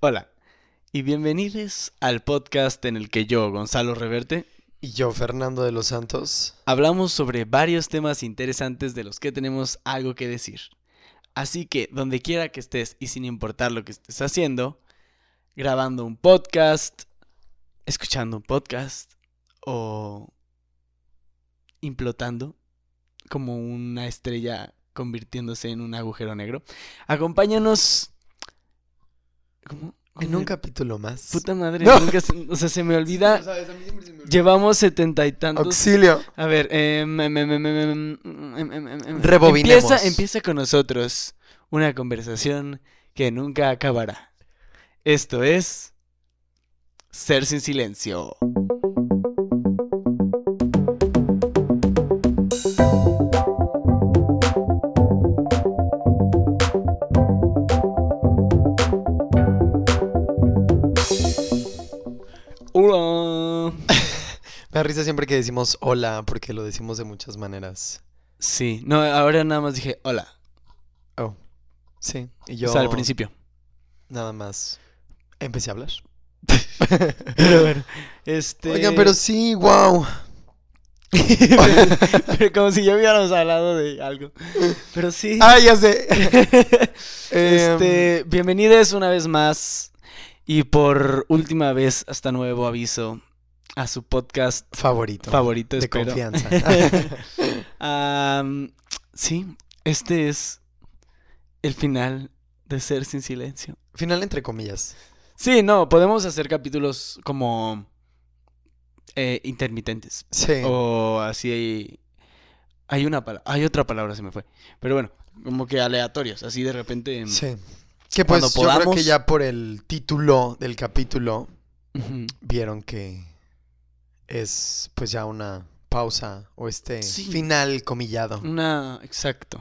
Hola y bienvenidos al podcast en el que yo, Gonzalo Reverte, Y yo, Fernando de los Santos. hablamos sobre varios temas interesantes de los que tenemos algo que decir. Así que donde quiera que estés y sin importar lo que estés haciendo, grabando un podcast, escuchando un podcast o implotando como una estrella convirtiéndose en un agujero negro, acompáñanos... En un capítulo más. Puta madre, nunca se, o sea, se me olvida. Llevamos setenta y tantos. Auxilio. A ver, rebobinemos. Empieza con nosotros una conversación que nunca acabará. Esto es Ser sin silencio. Me da risa siempre que decimos hola, porque lo decimos de muchas maneras. Sí, no, ahora nada más dije hola. Oh. Sí. Y yo. O sea, al principio. Nada más. Empecé a hablar. Pero bueno, este. Oigan, pero sí, wow. Pero como si ya hubiéramos hablado de algo. Pero sí. Ah, ya sé. Em, este, bienvenidos una vez más y por última vez hasta nuevo aviso a su podcast favorito. favorito, de espero. confianza. Sí, este es el final de Ser sin silencio. Final entre comillas. Sí, no, podemos hacer capítulos como eh, intermitentes. Sí. O así hay. Hay una hay otra palabra, se me fue. Pero bueno, como que aleatorios, así de repente. Sí. Que pues Cuando yo creo que ya por el título del capítulo vieron que es pues ya una pausa o este Sí. final comillado. Una. Exacto.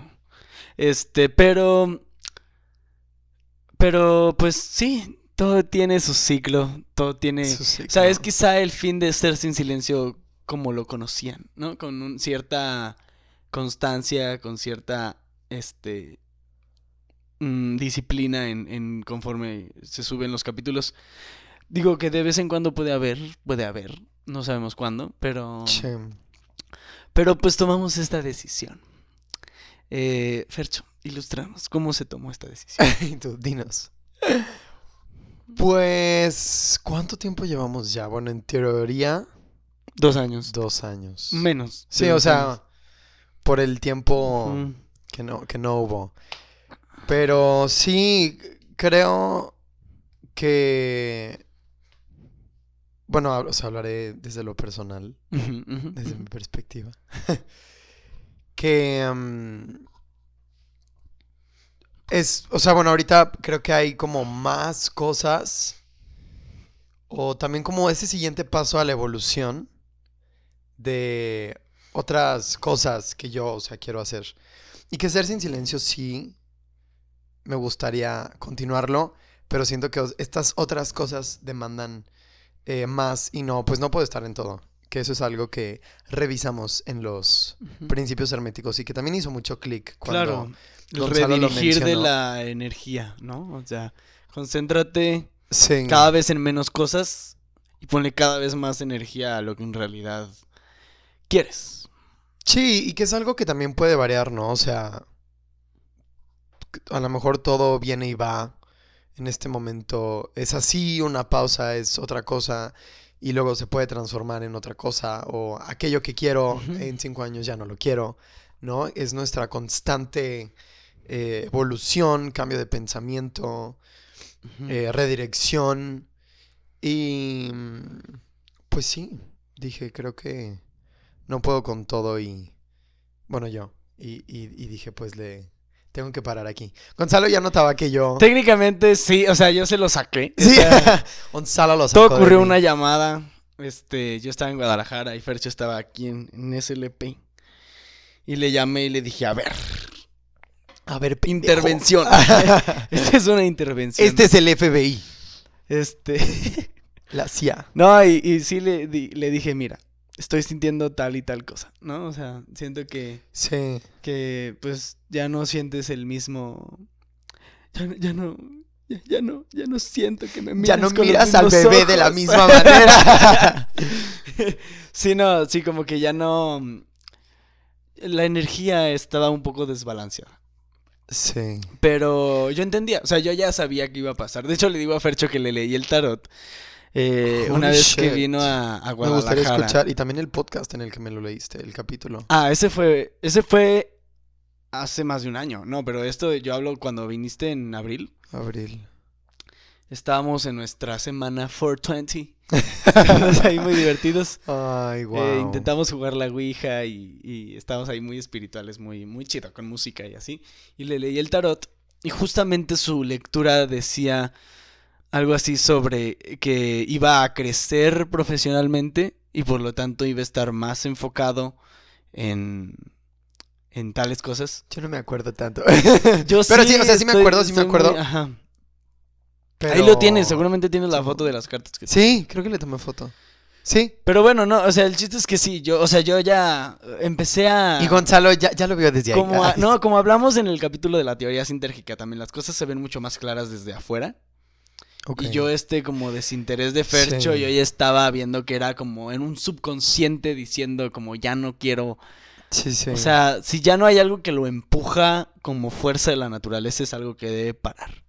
Este, pero. Pero, pues sí, todo tiene su ciclo. Todo tiene. Eso sí, O sea, es quizá el fin de ser sin silencio como lo conocían, ¿no? Con un- cierta constancia, con cierta, este, mm, disciplina en, en conforme se suben los capítulos. Digo que de vez en cuando puede haber, puede haber, no sabemos cuándo, pero, Sí. pero pues tomamos esta decisión. Eh, Fercho, ilustramos cómo se tomó esta decisión. Y tú, dinos. Pues, ¿cuánto tiempo llevamos ya? Bueno, en teoría, Dos años. dos años. Menos. Sí, o sea, años. por el tiempo Mm. que no, que no hubo. Pero sí, creo que... Bueno, o sea, hablaré desde lo personal. Desde mi perspectiva. que mm, es, o sea, bueno, ahorita creo que hay como más cosas o también como ese siguiente paso a la evolución de otras cosas que yo, o sea, quiero hacer. Y que ser sin silencio sí me gustaría continuarlo, pero siento que estas otras cosas demandan eh, más y no, pues no puedo estar en todo. Que eso es algo que revisamos en los principios herméticos y que también hizo mucho clic cuando Claro, redirigir de la energía, ¿no? O sea, concéntrate Sí, cada vez en menos cosas y ponle cada vez más energía a lo que en realidad quieres. sí, y que es algo que también puede variar, ¿no? O sea, a lo mejor todo viene y va. En este momento es así, una pausa es otra cosa y luego se puede transformar en otra cosa o aquello que quiero en cinco años ya no lo quiero, ¿no? Es nuestra constante eh, evolución, cambio de pensamiento, eh, redirección. Y mm, pues sí, dije, creo que no puedo con todo y bueno, yo. Y, y- y dije, pues le tengo que parar aquí. Gonzalo ya notaba que yo... Técnicamente sí, o sea, yo se lo saqué. o Sí, sea, Gonzalo lo sacó todo de ocurrió mí. una llamada. Este, yo estaba en Guadalajara y Fercho estaba aquí en, en SLP. Y le llamé y le dije, a ver, A ver, pendejo. intervención. Esta es una intervención. Este es el FBI, Este. la CIA. No, y, y sí le, di- le dije, mira, estoy sintiendo tal y tal cosa, ¿no? O sea, siento que, Sí. que pues ya no sientes el mismo... Ya, no- ya no... ya, ya no, ya no siento que me miras Ya no con miras al bebé de la ojos". misma manera. sí, no, sí, como que ya no. La energía estaba un poco desbalanceada. sí. Pero yo entendía, o sea, yo ya sabía que iba a pasar. De hecho, le digo a Fercho que le leí el tarot. Eh, una vez que vino a, a Me Guadalajara. gustaría escuchar. Y también el podcast en el que me lo leíste, el capítulo. Ah, ese fue, ese fue hace más de un año. No, pero esto yo hablo cuando viniste en abril. Abril. Estábamos en nuestra semana 420. Estábamos ahí muy divertidos. Ay, wow. Eh, intentamos jugar la Ouija y, y estábamos ahí muy espirituales, muy, muy chido, con música y así. Y le leí el tarot y justamente su lectura decía algo así sobre que iba a crecer profesionalmente y por lo tanto iba a estar más enfocado en, en tales cosas. Yo no me acuerdo tanto. Yo Pero sí, o sea, sí me estoy- acuerdo, sí me muy- acuerdo. ajá. Pero- Ahí lo tienes, seguramente tienes la foto de las cartas que Sí, creo que le tomé foto. Sí. Pero bueno, no, o sea, el chiste es que sí, yo, o sea, yo ya empecé a... Y Gonzalo ya, ya lo vio desde ahí. Como a- Ay, no, como hablamos en el capítulo de la teoría sintérgica también, las cosas se ven mucho más claras desde afuera. Y yo este como desinterés de Fercho, Sí. yo ya estaba viendo que era como en un subconsciente diciendo como ya no quiero... Sí, sí. O sea, si ya no hay algo que lo empuja como fuerza de la naturaleza, es algo que debe parar.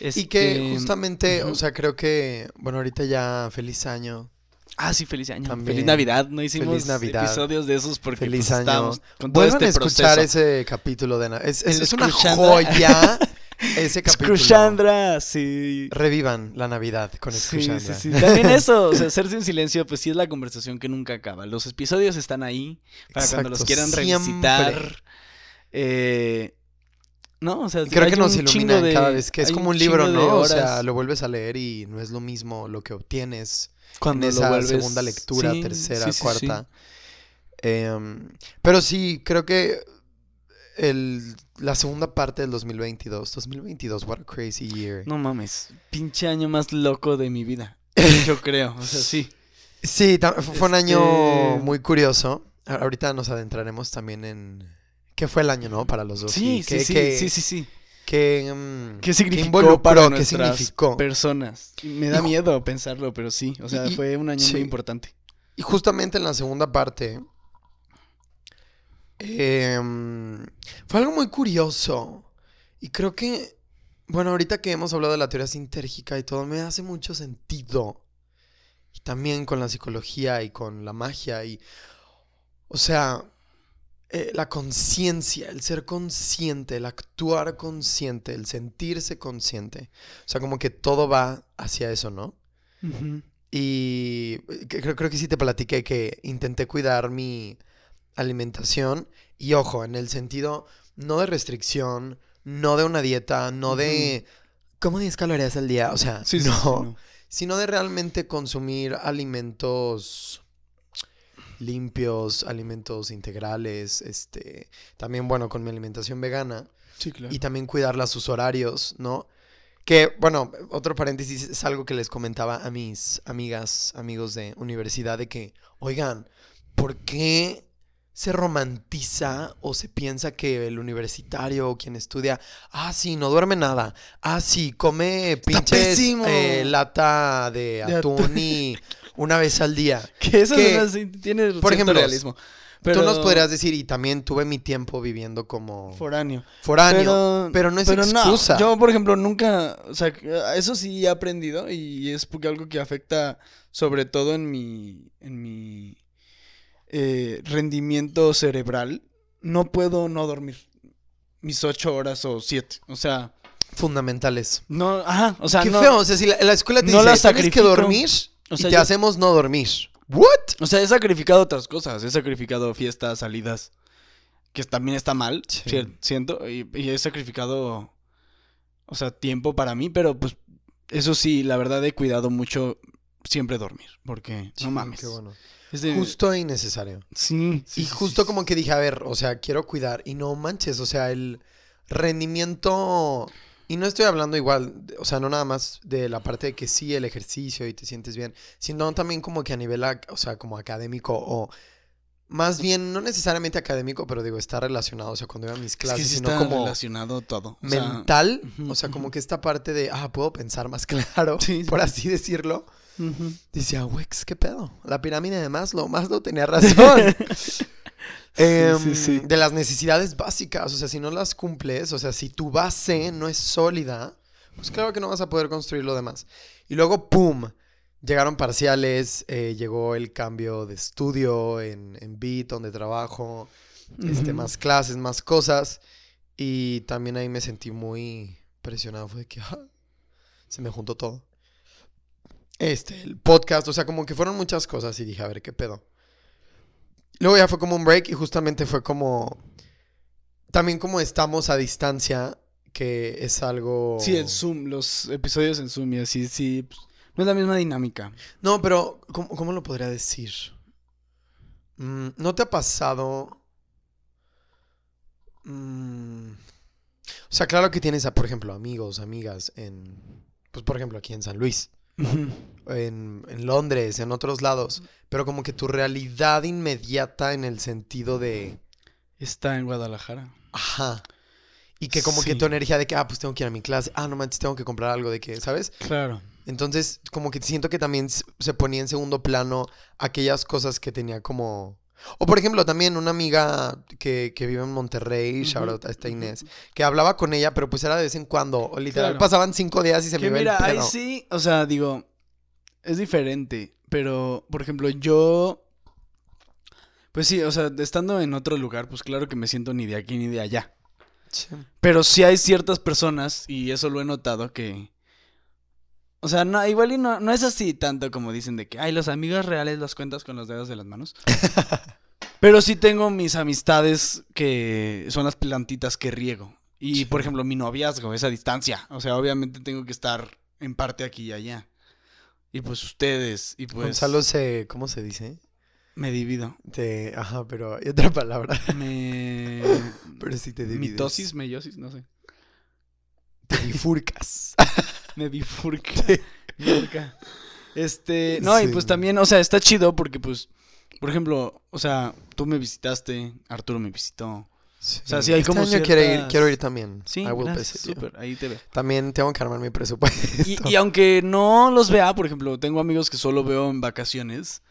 Y que justamente, o sea, creo que, bueno, ahorita ya feliz año. Ah, sí, feliz año. También. Feliz Navidad. No hicimos Feliz Navidad. episodios de esos porque Feliz pues, año. con todo Vuelvan este a escuchar proceso. ese capítulo de... Es, es, es una joya ese capítulo. Sí. Revivan la Navidad con Sí, Escuchandra. sí, sí. También eso, o sea, hacerse en silencio, pues sí es la conversación que nunca acaba. Los episodios están ahí para cuando los quieran revisitar. Eh, no, o sea, Creo que nos un de- cada vez que es como un un libro, ¿no? O sea, lo vuelves a leer y no es lo mismo lo que obtienes cuando en esa vuelves- segunda lectura, Sí, tercera, sí, sí, sí. cuarta. Em, pero sí, creo que el, la segunda parte del 2022, 2022, what a crazy year. No mames, pinche año más loco de mi vida. Yo creo, o sea, sí. Sí, fue un año Este- muy curioso. Ahorita nos adentraremos también en qué fue el año, ¿no? Para los dos. Sí, sí, qué- sí, qué- sí, sí, sí. qué, mm, ¿Qué significó para ¿Qué nuestras significó? personas? Me da miedo pensarlo, pero sí, o sea, y- fue un año sí. muy importante. Y justamente en la segunda parte em, fue algo muy curioso. Y creo que, bueno, ahorita que hemos hablado de la teoría sintérgica y todo, me hace mucho sentido. Y también con la psicología y con la magia y, o sea, eh, la conciencia, el ser consciente, el actuar consciente, el sentirse consciente. O sea, como que todo va hacia eso, ¿no? Y que- creo, creo que sí te platiqué que intenté cuidar mi alimentación. Y ojo, en el sentido no de restricción, no de una dieta, no de... ¿Cómo 10 calorías al día? O sea, Sí, sí, no, sí, no. Sino de realmente consumir alimentos limpios, alimentos integrales, este, también bueno, con mi alimentación vegana Sí, claro. y también cuidarla sus horarios, ¿no? Que, bueno, otro paréntesis, es algo que les comentaba a mis amigas, amigos de universidad, de que, oigan, ¿por qué se romantiza o se piensa que el universitario o quien estudia, ah, sí, no duerme nada, ah, sí, come pinches eh, lata de De atún y una vez al día? Que eso que- tiene por ejemplo, realismo. Pero Tú nos podrías decir, y también tuve mi tiempo viviendo como foráneo. foráneo, pero, no es excusa. Yo, por ejemplo, nunca, o sea, eso sí he aprendido y es porque algo que afecta sobre todo en mi, en mi eh, rendimiento cerebral. No puedo no dormir mis ocho horas o siete. O sea, fundamentales. no, ajá, o sea, Qué no, feo, o sea, si la, la escuela te no dice, la tienes que sacrifico". dormir O sea, y te yo- hacemos no dormir. ¿What? o sea, he sacrificado otras cosas, he sacrificado fiestas, salidas, que también está mal, Sí. siento, y, y he sacrificado, o sea, tiempo para mí, pero pues eso sí, la verdad he cuidado mucho siempre dormir, porque no mames. Qué bueno. Es de- Justo e innecesario. sí, sí, y sí, justo sí, como que dije, a ver, o sea, quiero cuidar. Y no manches, o sea, el rendimiento... Y no estoy hablando igual, o sea, no nada más de la parte de que sí, el ejercicio y te sientes bien, sino también como que a nivel, o sea, como académico o más bien, no necesariamente académico, pero digo, está relacionado, o sea, cuando iba a mis Es clases, que sí sino está como relacionado todo. o mental, o sea, como que esta parte de, ah, puedo pensar más claro, Sí, sí, por sí. así decirlo. Ujú. Decía, Wex, ¿qué pedo? La pirámide de Maslow, Maslow tenía razón. Em, sí, sí. De las necesidades básicas, o sea, si no las cumples, o sea, si tu base no es sólida, pues claro que no vas a poder construir lo demás. Y luego, ¡pum! Llegaron parciales, eh, llegó el cambio de estudio en, en Beat, donde trabajo, este, más clases, más cosas. Y también ahí me sentí muy presionado. Fue de que ah, se me juntó todo. Este, el podcast, o sea, como que fueron muchas cosas y dije, a ver, ¿qué pedo? Luego ya fue como un break y justamente fue como... También como estamos a distancia, que es algo... Sí, el Zoom, los episodios en Zoom y así, sí. pues, no es la misma dinámica. No, pero ¿cómo, cómo lo podría decir? Mm, ¿No te ha pasado? Mm, o sea, claro que tienes, a, por ejemplo, amigos, amigas en, pues por ejemplo, aquí en San Luis, En, en Londres, en otros lados, pero como que tu realidad inmediata en el sentido de, Está en Guadalajara. ajá, y que como que tu energía de que, ah, pues tengo que ir a mi clase, ah, no manches, tengo que comprar algo de que, ¿sabes? Claro. Entonces, como que siento que también se ponía en segundo plano aquellas cosas que tenía como... O por ejemplo, también una amiga que, que vive en Monterrey, esta ujú, Inés, que hablaba con ella, pero pues era de vez en cuando. O literal, Claro. pasaban cinco días y se me Que iba mira, el ahí sí, o sea, digo, es diferente, pero, por ejemplo, yo, pues sí, o sea, estando en otro lugar, pues claro que me siento ni de aquí ni de allá. Sí. Pero sí hay ciertas personas, y eso lo he notado, que... O sea, no, igual y no, no es así tanto como dicen de que, ay, los amigos reales los cuentas con los dedos de las manos. Pero sí tengo mis amistades que son las plantitas que riego. Y, Sí. por ejemplo, mi noviazgo es a distancia. O sea, obviamente tengo que estar en parte aquí y allá. Y pues ustedes, y pues... Gonzalo se... ¿Cómo se dice? Me divido. Te... Ajá, pero hay otra palabra. Me... pero sí te divides. Mitosis, meiosis, no sé. Te bifurcas. Me. Bifurca. Este, no, y Sí. pues también, o sea, está chido porque pues, por ejemplo, o sea, tú me visitaste, Arturo me visitó. sea, sí hay Este como año quiero ir, quiero ir también. Sí, I will gracias, ahí te veo. También tengo que armar mi presupuesto. Y, y aunque no los vea, por ejemplo, tengo amigos que solo veo en vacaciones,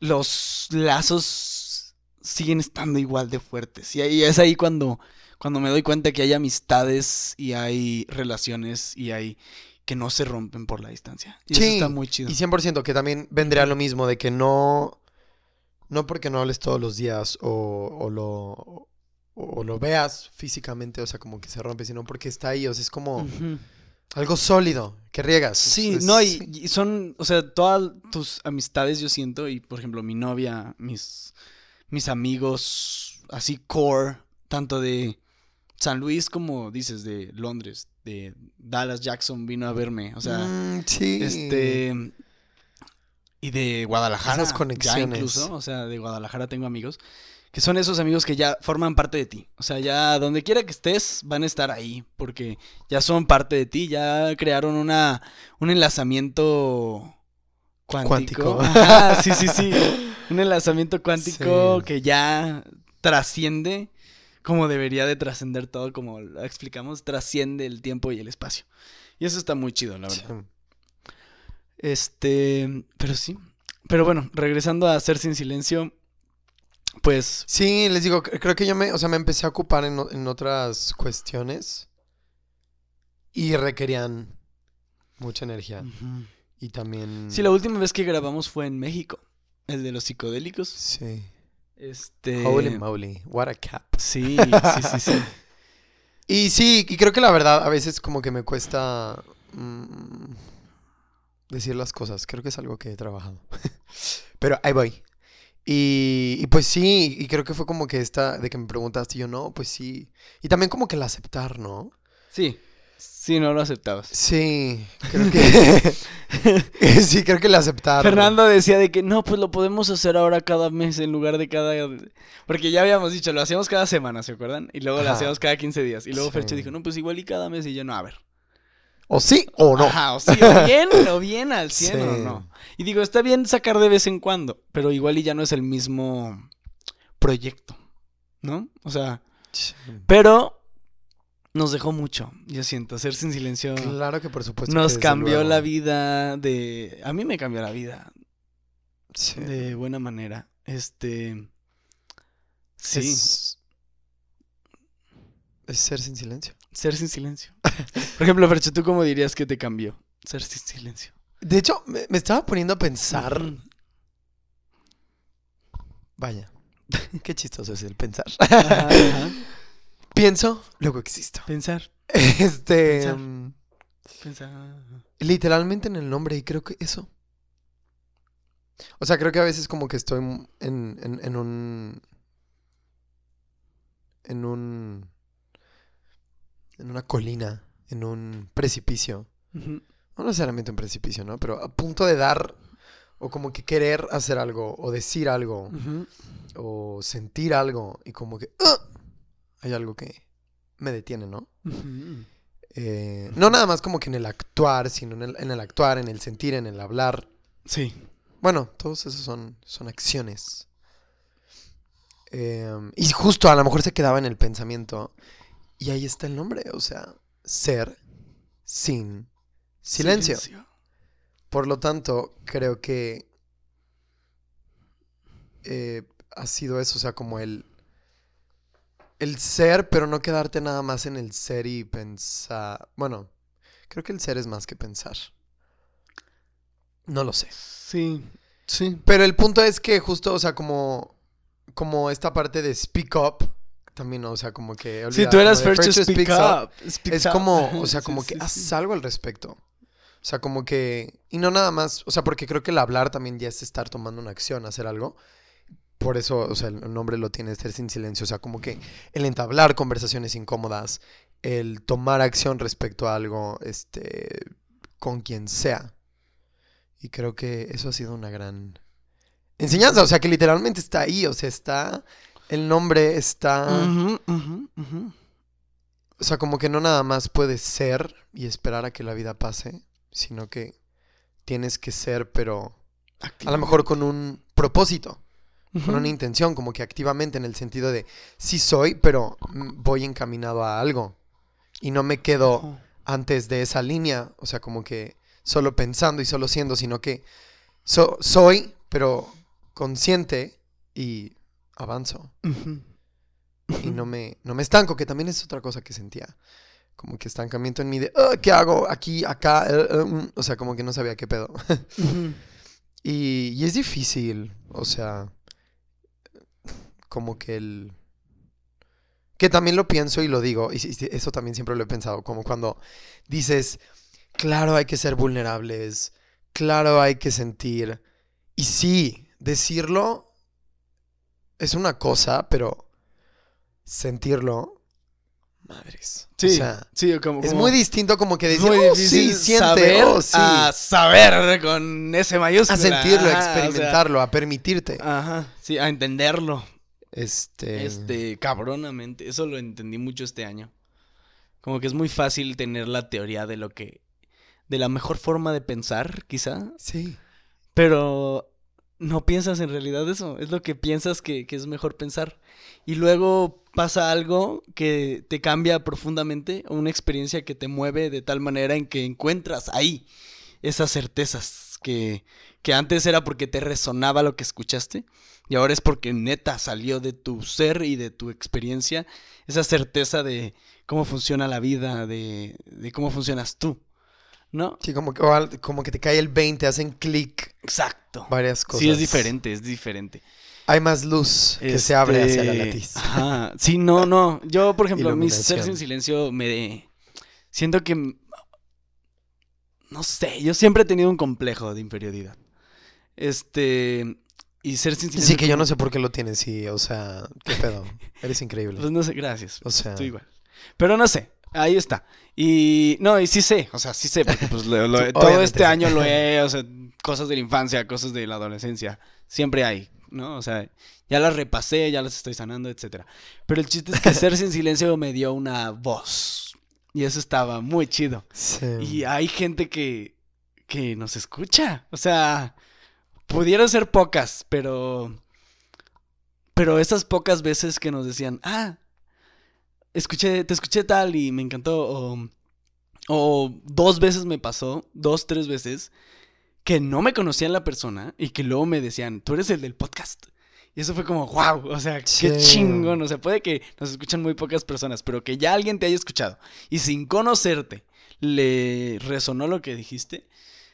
los lazos siguen estando igual de fuertes. Y ahí es ahí cuando, cuando me doy cuenta que hay amistades y hay relaciones y hay que no se rompen por la distancia. Y eso Sí, está muy chido. Y 100% que también vendría lo mismo, de que no, no porque no hables todos los días o, o lo, o lo veas físicamente, o sea, como que se rompe, sino porque está ahí, o sea, es como algo sólido que riegas. Sí, Es- no, y, y son, o sea, todas tus amistades yo siento, y por ejemplo, mi novia, mis, mis amigos, así core, tanto de San Luis como dices, de Londres, Dallas, Jackson vino a verme, o sea, Mm, sí. este, y de Guadalajara, Esas ya conexiones. incluso, o sea, de Guadalajara tengo amigos, que son esos amigos que ya forman parte de ti, o sea, ya donde quiera que estés van a estar ahí, porque ya son parte de ti, ya crearon una, un enlazamiento cuántico. Cuántico. Ajá, sí, sí, sí, un enlazamiento cuántico Sí. que ya trasciende como debería de trascender todo, como lo explicamos, trasciende el tiempo y el espacio. Y eso está muy chido, la verdad. Sí. Este, pero sí. Pero bueno, regresando a hacer sin silencio, pues Sí, les digo, cre- creo que yo me, o sea, me empecé a ocupar en, en otras cuestiones y requerían mucha energía. Y también... sí, la última vez que grabamos fue en México, el de los psicodélicos. Sí. Este, Holy moly, what a cap. sí, sí, sí, sí. Y sí, y creo que la verdad a veces como que me cuesta mm, decir las cosas. Creo que es algo que he trabajado. Pero ahí voy. Y, y pues sí, y creo que fue como que esta, de que me preguntaste, y yo no, pues sí. Y también como que el aceptar, ¿no? Sí, sí, no lo aceptabas. Sí, creo que... sí, creo que el aceptar. Fernando decía de que no, pues lo podemos hacer ahora cada mes en lugar de cada... Porque ya habíamos dicho, lo hacíamos cada semana, ¿se acuerdan? Y luego lo hacíamos cada 15 días. Y luego Sí. Fercho dijo, no, pues igual y cada mes. Y yo, no, a ver. O sí o no. Ajá, o sí, o bien, o bien al 100 o no. Y digo, está bien sacar de vez en cuando, pero igual y ya no es el mismo proyecto, ¿no? O sea, pero nos dejó mucho, yo siento, hacerse en silencio. Claro que por supuesto. Nos que cambió luego. la vida de... A mí me cambió la vida Sí. de buena manera. Este... Sí, Es, es ser sin silencio. ser sin silencio. Por ejemplo, Fercho, ¿tú cómo dirías que te cambió? Ser sin silencio. De hecho, me, me estaba poniendo a pensar. Vaya. Qué chistoso es el pensar. Ajá, ajá. Pienso, luego existo. Pensar, Este. Pensar. mm, pensar. literalmente en el nombre, y creo que eso. O sea, creo que a veces como que estoy en, en, en un. En un. En una colina, en un precipicio. No necesariamente un precipicio, ¿no? Pero a punto de dar. O como que querer hacer algo. O decir algo. O sentir algo. Y como que. ¡ah! Hay algo que me detiene, ¿no? Eh, no nada más como que en el actuar, sino en el, en el actuar, en el sentir, en el hablar. Sí. Bueno, todos esos son, son acciones. Eh, y justo a lo mejor se quedaba en el pensamiento. Y ahí está el nombre, o sea, ser sin silencio. Por lo tanto, creo que eh, ha sido eso, o sea, como el, el ser, pero no quedarte nada más en el ser y pensar. Bueno, creo que el ser es más que pensar. No lo sé. Sí. Sí. Pero el punto es que justo, o sea, como, como esta parte de speak up, también, o sea, como que... Sí, olvida, tú eras first to speak up. Speak Es up. como, o sea, Sí, como sí, que haz sí. algo al respecto. O sea, como que... Y no nada más, o sea, porque creo que el hablar también ya es estar tomando una acción, hacer algo. Por eso, o sea, el nombre lo tiene, ser sin silencio. O sea, como que el entablar conversaciones incómodas, el tomar acción respecto a algo, este, con quien sea. Y creo que eso ha sido una gran enseñanza. O sea, que literalmente está ahí, o sea, está... El nombre está... O sea, como que no nada más puedes ser y esperar a que la vida pase, sino que tienes que ser, pero a lo mejor con un propósito, con una intención, como que activamente en el sentido de sí soy, pero mm, voy encaminado a algo. Y no me quedo antes de esa línea, o sea, como que solo pensando y solo siendo, sino que so- soy, pero consciente y avanzo. Y no me, no me estanco, que también es otra cosa que sentía. Como que estancamiento en mí de, "Ah, ¿qué hago aquí, acá? Eh, eh, mm", o sea, como que no sabía qué pedo. Y, y es difícil, o sea, como que el... Que también lo pienso y lo digo, y eso también siempre lo he pensado, como cuando dices, claro, hay que ser vulnerables, claro, hay que sentir. Y sí, decirlo es una cosa, pero sentirlo, madres. Sí, o sea, sí, como, es muy distinto como que decir, muy "Oh, sí, siente, saber oh, sí". a saber con ese mayúscula. a sentirlo, a Ajá, o sea, experimentarlo, a permitirte. ajá, sí, a entenderlo. Este, Este, cabronamente. Eso lo entendí mucho este año. Como que es muy fácil tener la teoría de lo que. de la mejor forma de pensar, quizá. sí. Pero no piensas en realidad eso. Es lo que piensas que, que es mejor pensar. Y luego pasa algo que te cambia profundamente. Una experiencia que te mueve de tal manera en que encuentras ahí esas certezas que, que antes era porque te resonaba lo que escuchaste. Y ahora es porque neta salió de tu ser y de tu experiencia esa certeza de cómo funciona la vida, de, de cómo funcionas tú. ¿No? Sí, como que, como que te cae el 20, hacen clic Exacto. varias cosas. Sí, es diferente, es diferente. Hay más luz que se abre hacia la Este, latiz. Ajá. Sí, no, no. Yo, por ejemplo, mi ser sin silencio me... Siento que... No sé, yo siempre he tenido un complejo de inferioridad. Este... Y ser sin silencio... Sí, que yo no sé por qué lo tienes, sí, o sea, qué pedo. Eres increíble. Pues no sé, gracias. O sea, Estoy igual. Pero no sé, ahí está. Y no, y sí sé, o sea, sí sé, porque pues lo- lo- Sí, todo este año lo he, o sea, cosas de la infancia, cosas de la adolescencia, siempre hay, ¿no? O sea, ya las repasé, ya las estoy sanando, etcétera. Pero el chiste es que ser sin silencio me dio una voz. Y eso estaba muy chido. sí. Y hay gente que, que nos escucha. O sea, pudieron ser pocas, pero pero esas pocas veces que nos decían, ah, escuché, te escuché tal y me encantó, o, o dos veces me pasó, dos, tres veces, que no me conocían la persona y que luego me decían, tú eres el del podcast. Y eso fue como, wow, o sea, qué chingón. O sea, puede que nos escuchan muy pocas personas, pero que ya alguien te haya escuchado y sin conocerte le resonó lo que dijiste,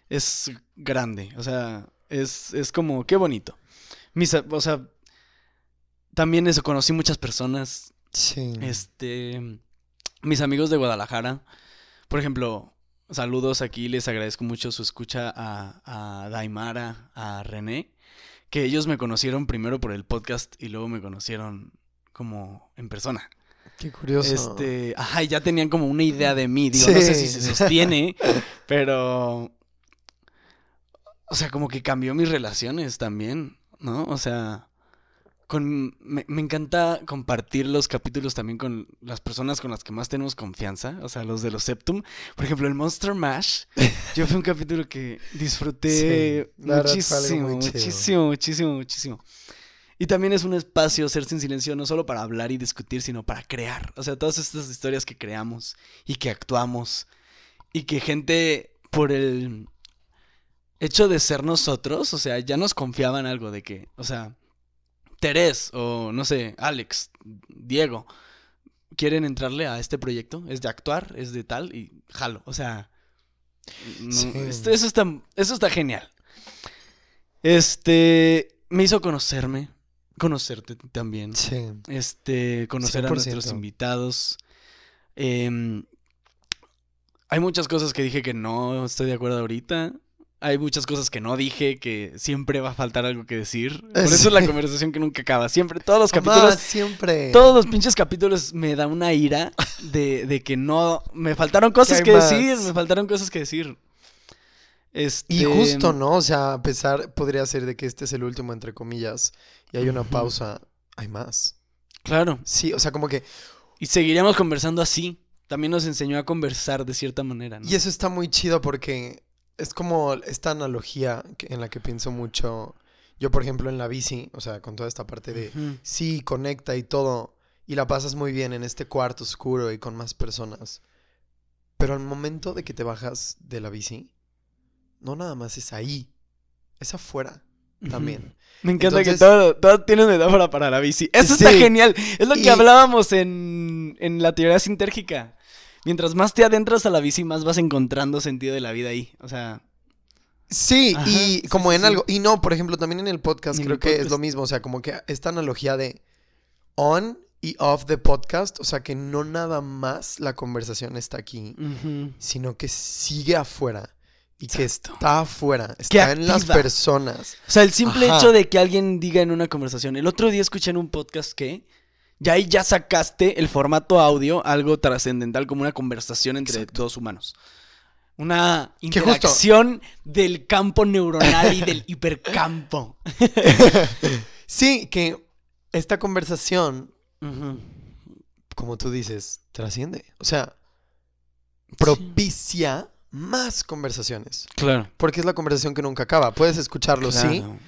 es grande. O sea, es, es como, qué bonito. Mis, a- o sea, también eso, conocí muchas personas. Sí. Este, mis amigos de Guadalajara, por ejemplo, saludos aquí, les agradezco mucho su escucha a, a Daimara, a René, que ellos me conocieron primero por el podcast y luego me conocieron como en persona. Qué curioso. Este, ajá, y ya tenían como una idea de mí, digo, no sé si se sostiene, pero o sea, como que cambió mis relaciones también, ¿no? O sea, con me, me encanta compartir los capítulos también con las personas con las que más tenemos confianza, o sea, los de los Septum. Por ejemplo, el Monster Mash, yo fue un capítulo que disfruté Sí, muchísimo, muchísimo, muchísimo, muchísimo. Y también es un espacio, ser sin silencio, no solo para hablar y discutir, sino para crear. O sea, todas estas historias que creamos y que actuamos y que gente por el hecho de ser nosotros, o sea, ya nos confiaban algo de que, o sea, Terés o no sé, Alex, Diego, quieren entrarle a este proyecto, es de actuar, es de tal y jalo, o sea, no, Sí. esto- eso está eso está genial. Este me hizo conocerme, conocerte también. Sí. Este, conocer a 100%. nuestros invitados. Em, hay muchas cosas que dije que no estoy de acuerdo ahorita. Hay muchas cosas que no dije, que siempre va a faltar algo que decir. Por eso es la conversación que nunca acaba. Siempre, todos los capítulos, siempre. todos los pinches capítulos me da una ira de, de que no, me faltaron cosas que más? decir, me faltaron cosas que decir. Este, Y justo, ¿no? O sea, a pesar, podría ser de que este es el último, entre comillas, y hay una pausa, hay más. Claro. Sí, o sea, como que... Y seguiríamos conversando así. También nos enseñó a conversar de cierta manera, ¿no? Y eso está muy chido porque es como esta analogía en la que pienso mucho. Yo, por ejemplo, en la bici, o sea, con toda esta parte de sí, conecta y todo, y la pasas muy bien en este cuarto oscuro y con más personas. Pero al momento de que te bajas de la bici, no nada más es ahí, es afuera también. Me encanta Entonces- que todo, todo tiene metáfora para la bici. Eso está genial. Es lo que Y- hablábamos en, en la teoría sintérgica. Mientras más te adentras a la bici, más vas encontrando sentido de la vida ahí. O sea, Sí, Ajá, y sí, como en sí. algo, y no, por ejemplo, también en el podcast En creo el que es lo mismo, o sea, como que esta analogía de on y off the podcast, o sea, que no nada más la conversación está aquí, sino que sigue afuera y que está afuera, está en las personas. O sea, el simple Ajá. hecho de que alguien diga en una conversación. El otro día escuché en un podcast que ya ahí ya sacaste el formato audio, algo trascendental como una conversación entre Exacto. dos humanos. Una interacción del campo neuronal y del hipercampo. Sí, que esta conversación, como tú dices, trasciende, o sea, propicia más conversaciones. Claro. Porque es la conversación que nunca acaba. Puedes escucharlo, sí, Claro.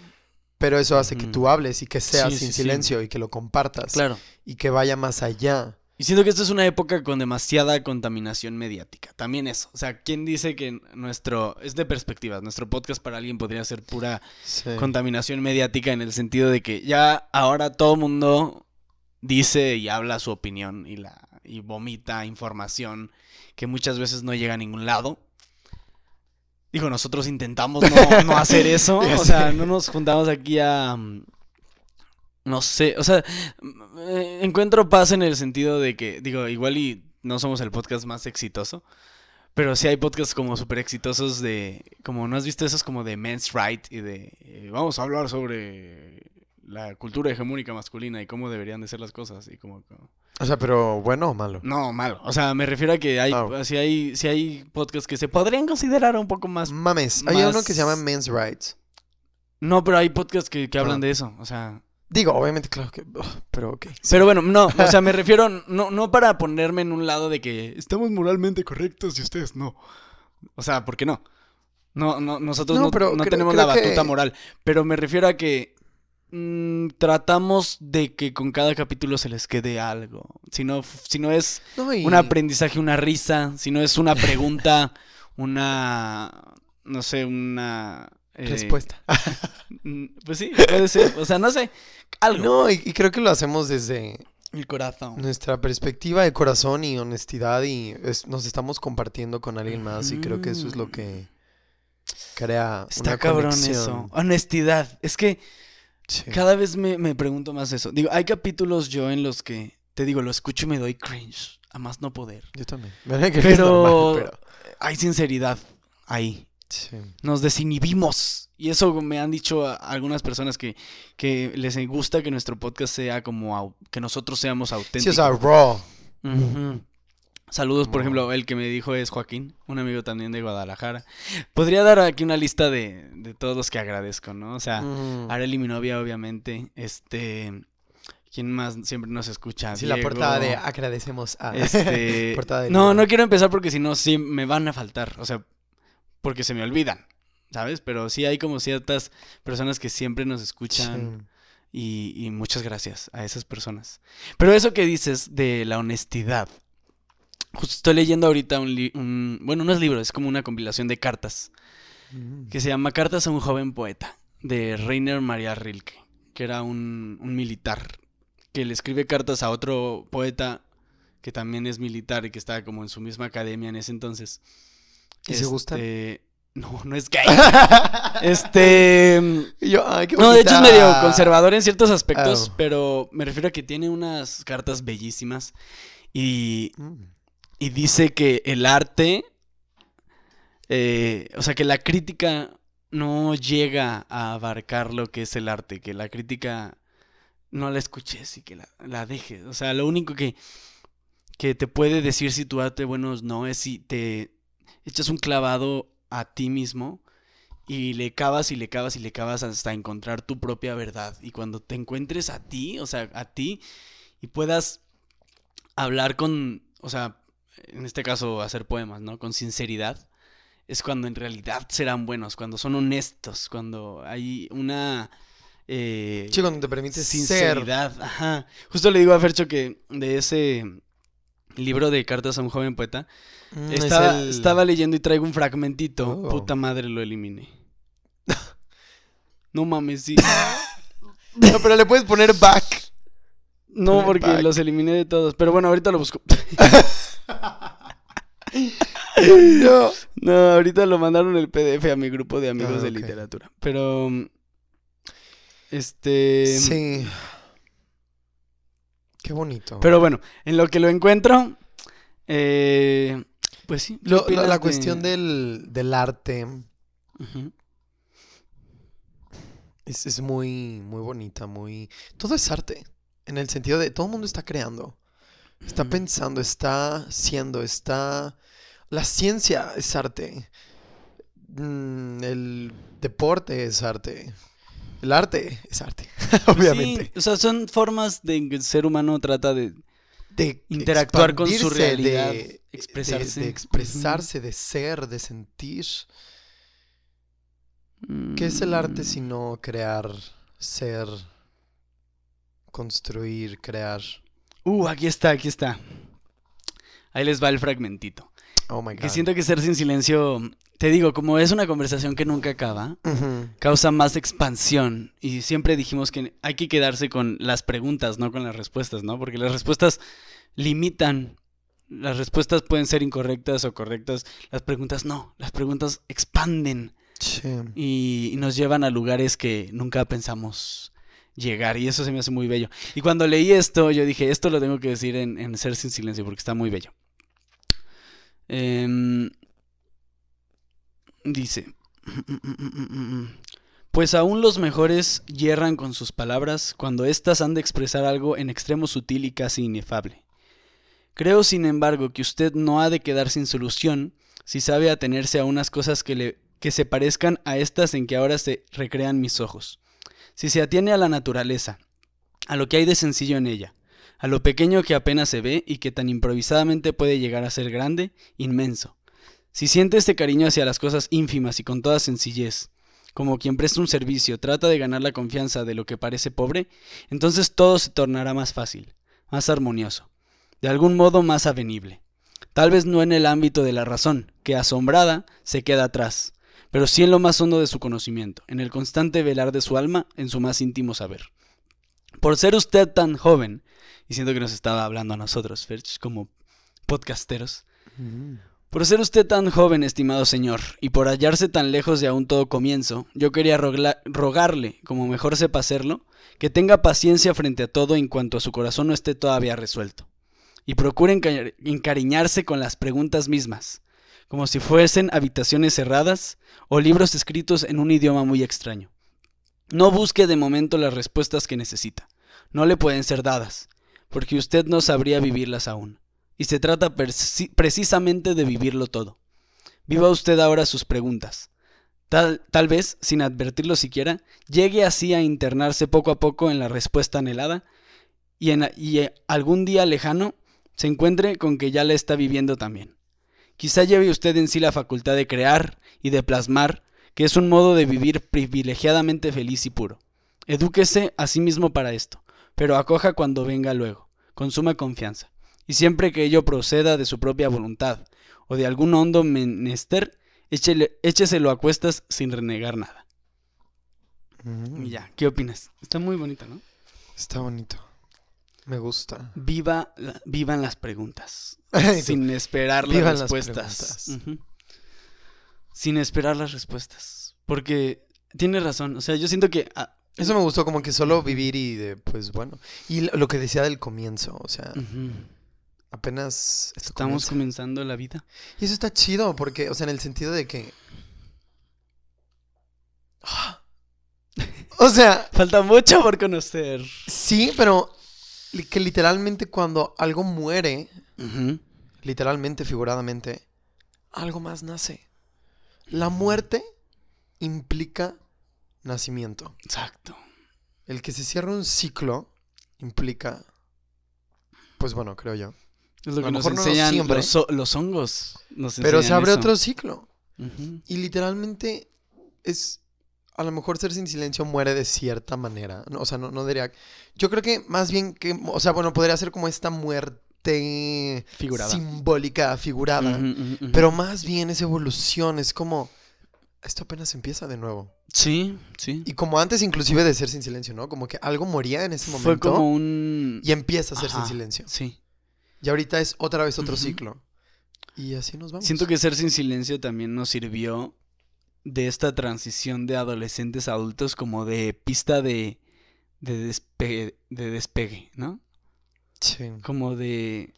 Pero eso hace que tú hables y que seas Sí, sin sí, sí. silencio y que lo compartas Claro. y que vaya más allá. Y siento que esta es una época con demasiada contaminación mediática. También eso. O sea, ¿quién dice que nuestro. Es de perspectivas. Nuestro podcast para alguien podría ser pura contaminación mediática en el sentido de que ya ahora todo mundo dice y habla su opinión y la y vomita información que muchas veces no llega a ningún lado. Digo, nosotros intentamos no, no hacer eso. O sea, no nos juntamos aquí a. No sé. O sea, eh, encuentro paz en el sentido de que, digo, igual y no somos el podcast más exitoso. Pero sí hay podcasts como súper exitosos de. Como no has visto esos como de Men's Right y de. eh, vamos a hablar sobre la cultura hegemónica masculina y cómo deberían de ser las cosas. Y como. como- O sea, pero bueno o malo. No, malo. O sea, me refiero a que hay. Ah. Si hay, si hay podcasts que se podrían considerar un poco más. Mames, hay uno que se llama Men's Rights. No, pero hay podcasts que, que hablan Ah. de eso. O sea. Digo, obviamente, claro que. pero ok. Pero bueno, no, o sea, me refiero no, no para ponerme en un lado de que estamos moralmente correctos y ustedes no. O sea, ¿por qué no? No, no, nosotros No, no, pero no creo- tenemos la que- batuta moral. Pero me refiero a que mm, tratamos de que con cada capítulo se les quede algo. Si no, si no es No, y- un aprendizaje, una risa, si no es una pregunta, una, no sé, una... eh, Respuesta. mm, Pues sí, puede ser. O sea, no sé, algo. No, y, y creo que lo hacemos desde El corazón. nuestra perspectiva de corazón y honestidad y es- nos estamos compartiendo con alguien más y creo que eso es lo que crea Está una cabrón conexión. eso. Honestidad. Es que Sí. cada vez me, me pregunto más eso. Digo, hay capítulos yo en los que, te digo, lo escucho y me doy cringe. A más no poder. Yo también. Que Pero, normal, pero hay sinceridad ahí. sí. Nos desinhibimos. Y eso me han dicho a- algunas personas que, que les gusta que nuestro podcast sea como que nosotros seamos Sí, auténticos. o sea, raw. Ujú. Saludos, por ejemplo, el que me dijo es Joaquín, un amigo también de Guadalajara. Podría dar aquí una lista de, de todos los que agradezco, ¿no? O sea, Mm. Areli, mi novia, obviamente. Este. ¿Quién más siempre nos escucha? Sí, la portada de agradecemos a. Este. portada del no, no quiero empezar porque si no, sí me van a faltar. O sea, porque se me olvidan, ¿sabes? Pero sí hay como ciertas personas que siempre nos escuchan. Sí. Y, y muchas gracias a esas personas. Pero eso que dices de la honestidad. Justo estoy leyendo ahorita un, li- un- Bueno, no es libro, es como una compilación de cartas. Mm. Que se llama Cartas a un joven poeta. De Rainer Maria Rilke. Que era un, un militar. Que le escribe cartas a otro poeta. Que también es militar y que estaba como en su misma academia en ese entonces. ¿Y se gustan? Este, No, no es gay. Este. Yo, ay, qué No, de hecho es medio conservador en ciertos aspectos, Ah. pero me refiero a que tiene unas cartas bellísimas y, Mm. Y dice que el arte, eh, o sea, que la crítica no llega a abarcar lo que es el arte, que la crítica no la escuches y que la, la dejes. O sea, lo único que, que te puede decir si tu arte bueno o no es si te echas un clavado a ti mismo y le cavas y le cavas y le cavas hasta encontrar tu propia verdad. Y cuando te encuentres a ti, o sea, a ti, y puedas hablar con, o sea, en este caso hacer poemas, ¿no? Con sinceridad, es cuando en realidad serán buenos, cuando son honestos, cuando hay una... eh, Sí, cuando te permites ser. sinceridad. Ajá. Justo le digo a Fercho que de ese libro de cartas a un joven poeta, Mm, es estaba, el- estaba leyendo y traigo un fragmentito. Oh. Puta madre, lo eliminé. No mames, sí. No, pero le puedes poner back. No, porque back. los eliminé de todos. Pero bueno, ahorita lo busco. No. No, ahorita lo mandaron el PDF a mi grupo de amigos Ah, de literatura. Pero. Este. Sí. Qué bonito. Pero bueno, en lo que lo encuentro. eh, pues sí. ¿qué Lo- lo- opinas la de- cuestión del, del arte es, es muy, muy bonita, muy... Todo es arte, en el sentido de todo el mundo está creando, está pensando, está siendo, está... La ciencia es arte, Mm, el deporte es arte, el arte es arte, obviamente. Sí, o sea, son formas de que el ser humano trata de. De Interactuar con su realidad, de- expresarse. De, de expresarse, de ser, de sentir. ¿Qué es el arte Mm, sino crear, ser, construir, crear? Uh, aquí está, aquí está. Ahí les va el fragmentito. Oh my god. Que siento que ser sin silencio, te digo, como es una conversación que nunca acaba, causa más expansión. Y siempre dijimos que hay que quedarse con las preguntas, no con las respuestas, ¿no? Porque las respuestas limitan. Las respuestas pueden ser incorrectas o correctas. Las preguntas no. Las preguntas expanden Sí. y, y nos llevan a lugares que nunca pensamos llegar. Y eso se me hace muy bello. Y cuando leí esto, yo dije, esto lo tengo que decir en, Ser sin silencio porque está muy bello. Em, dice, pues aún los mejores hierran con sus palabras cuando éstas han de expresar algo en extremo sutil y casi inefable. Creo, sin embargo, que usted no ha de quedar sin solución si sabe atenerse a unas cosas que, le, que se parezcan a estas en que ahora se recrean mis ojos. Si se atiene a la naturaleza, a lo que hay de sencillo en ella, a lo pequeño que apenas se ve y que tan improvisadamente puede llegar a ser grande, inmenso. Si siente este cariño hacia las cosas ínfimas y con toda sencillez, como quien presta un servicio, trata de ganar la confianza de lo que parece pobre, entonces todo se tornará más fácil, más armonioso, de algún modo más avenible. Tal vez no en el ámbito de la razón, que asombrada se queda atrás, pero sí en lo más hondo de su conocimiento, en el constante velar de su alma, en su más íntimo saber. Por ser usted tan joven, y siento que nos estaba hablando a nosotros, Ferch, como podcasteros, por ser usted tan joven, estimado señor, y por hallarse tan lejos de aún todo comienzo, yo quería rogarle, como mejor sepa hacerlo, que tenga paciencia frente a todo en cuanto a su corazón no esté todavía resuelto, y procure encariñarse con las preguntas mismas, como si fuesen habitaciones cerradas o libros escritos en un idioma muy extraño. No busque de momento las respuestas que necesita, no le pueden ser dadas, porque usted no sabría vivirlas aún y se trata precisamente de vivirlo todo. Viva usted ahora sus preguntas. Tal, vez, sin advertirlo siquiera, llegue así a internarse poco a poco en la respuesta anhelada y, y eh, algún día lejano se encuentre con que ya la está viviendo también. Quizá lleve usted en sí la facultad de crear y de plasmar, que es un modo de vivir privilegiadamente feliz y puro. Edúquese a sí mismo para esto, pero acoja cuando venga luego, con suma confianza y siempre que ello proceda de su propia voluntad o de algún hondo menester, écheselo a cuestas sin renegar nada. Mm. Y ya, ¿qué opinas? Está muy bonito, ¿no? Está bonito. Me gusta. Viva, vivan las preguntas. sin esperar las respuestas. Sin esperar las respuestas. Porque tiene razón. O sea, yo siento que. Ah, Eso me gustó, como que solo vivir y de, pues bueno. Y lo que decía del comienzo, o sea. Apenas estamos comenzando la vida. Y eso está chido, porque, o sea, en el sentido de que. o sea. Falta mucho por conocer. Sí, pero que literalmente cuando algo muere, literalmente, figuradamente, algo más nace. La muerte implica nacimiento. Exacto. El que se cierra un ciclo implica, pues bueno, creo yo, es lo que nos enseñan los, hongos. Pero se abre otro ciclo. Y literalmente es. A lo mejor ser sin silencio muere de cierta manera. o sea, no, no diría. Yo creo que más bien que. O sea, bueno, podría ser como esta muerte. Figurada. Simbólica, figurada. pero más bien es evolución. Es como. Esto apenas empieza de nuevo. Sí, sí. Y como antes, inclusive de ser sin silencio, ¿no? Como que algo moría en ese momento. Fue como un. Y empieza a ser sin silencio. Sí. Y ahorita es otra vez otro ciclo. Y así nos vamos. Siento que Ser sin silencio también nos sirvió de esta transición de adolescentes a adultos como de pista de, de, despegue, de despegue, ¿no? Sí. Como de...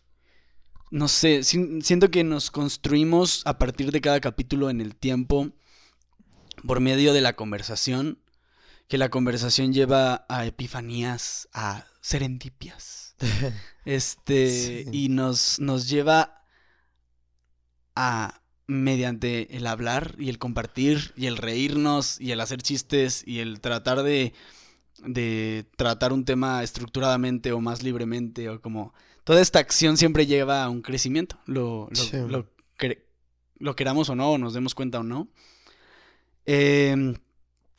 No sé, siento que nos construimos a partir de cada capítulo en el tiempo por medio de la conversación, que la conversación lleva a epifanías, a serendipias este, y nos, nos lleva a, mediante el hablar y el compartir y el reírnos y el hacer chistes y el tratar de, de tratar un tema estructuradamente o más libremente o como... Toda esta acción siempre lleva a un crecimiento, lo, lo, lo, queramos o no, o nos demos cuenta o no. Em,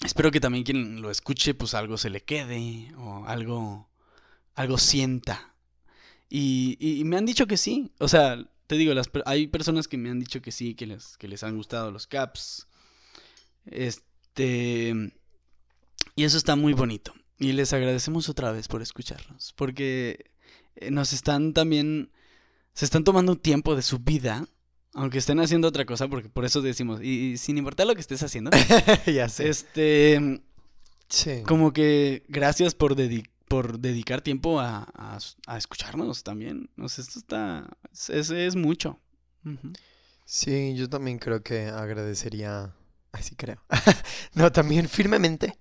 espero que también quien lo escuche, pues algo se le quede o algo algo sienta. Y, me han dicho que sí. O sea, te digo, las, hay personas que me han dicho que sí, que les, que les han gustado los caps. Este. Y eso está muy bonito. Y les agradecemos otra vez por escucharnos. Porque eh, nos están también. Se están tomando un tiempo de su vida. Aunque estén haciendo otra cosa, porque por eso decimos, y, sin importar lo que estés haciendo. ya sé. Este. Sí. Como que gracias por dedicar por dedicar tiempo a, escucharnos también. O esto está. Es, es mucho. Sí, yo también creo que agradecería. Así creo. no, también firmemente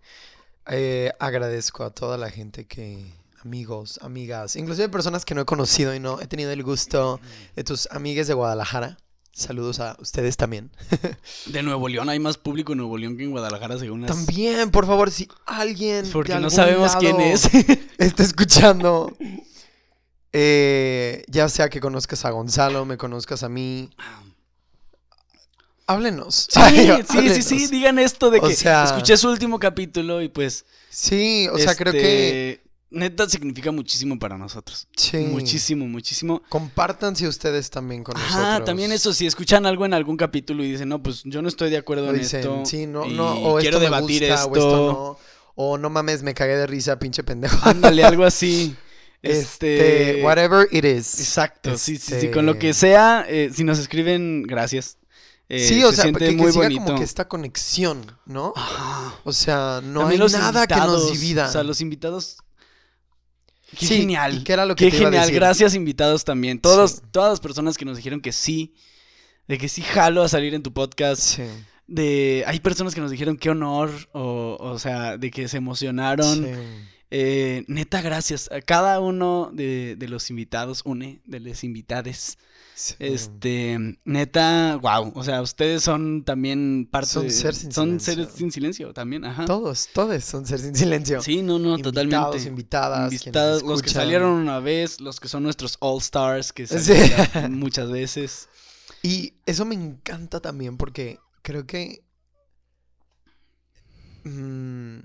eh, agradezco a toda la gente que. Amigos, amigas, inclusive personas que no he conocido y no he tenido el gusto de tus amigas de Guadalajara Saludos a ustedes también. de Nuevo León, hay más público en Nuevo León que en Guadalajara, según las... También, por favor, si alguien. Porque no sabemos quién es. está escuchando. Eh, ya sea que conozcas a Gonzalo, me conozcas a mí. Háblenos. Sí, Ay, sí, sí, háblenos. sí, digan esto de O que sea- escuché su último capítulo y pues... Sí, o sea, creo que... este, Neta significa muchísimo para nosotros. Sí. Muchísimo, muchísimo. Compártanse ustedes también con nosotros. Ajá, también eso, si escuchan algo en algún capítulo y dicen, no, pues yo no estoy de acuerdo en dicen, esto. sí, no, y no, o quiero esto me debatir gusta, esto. o esto no. O no mames, me cagué de risa, pinche pendejo. Ándale, algo así. Este, Este. whatever it is. Exacto, sí, sí, sí. Este- Con lo que sea, eh, si nos escriben, gracias. Eh, sí, o se sea, siente que, que muy siga bonito. como que esta conexión, ¿no? Ajá. O sea, no hay nada que nos divida. O sea, los invitados. Qué Sí, genial. ¿y qué era lo que Qué te iba a genial. decir? Gracias, invitados también. Todos, Sí. Todas las personas que nos dijeron que sí. De que sí jalo a salir en tu podcast. Sí. De. Hay personas que nos dijeron qué honor. O, o sea, de que se emocionaron. sí. Eh, neta, gracias a cada uno de, de los invitados, une, de los invitades. Sí. Este, neta, wow. O sea, ustedes son también parte Son de- ser sin son silencio. seres sin silencio también, ajá. Todos, todos son ser sin silencio. Sí, no, no, Invitados, totalmente. invitadas, quienes Invitados, los que salieron una vez, los que son nuestros All Stars, que Sí. salieron ya muchas veces. Y eso me encanta también porque creo que mm,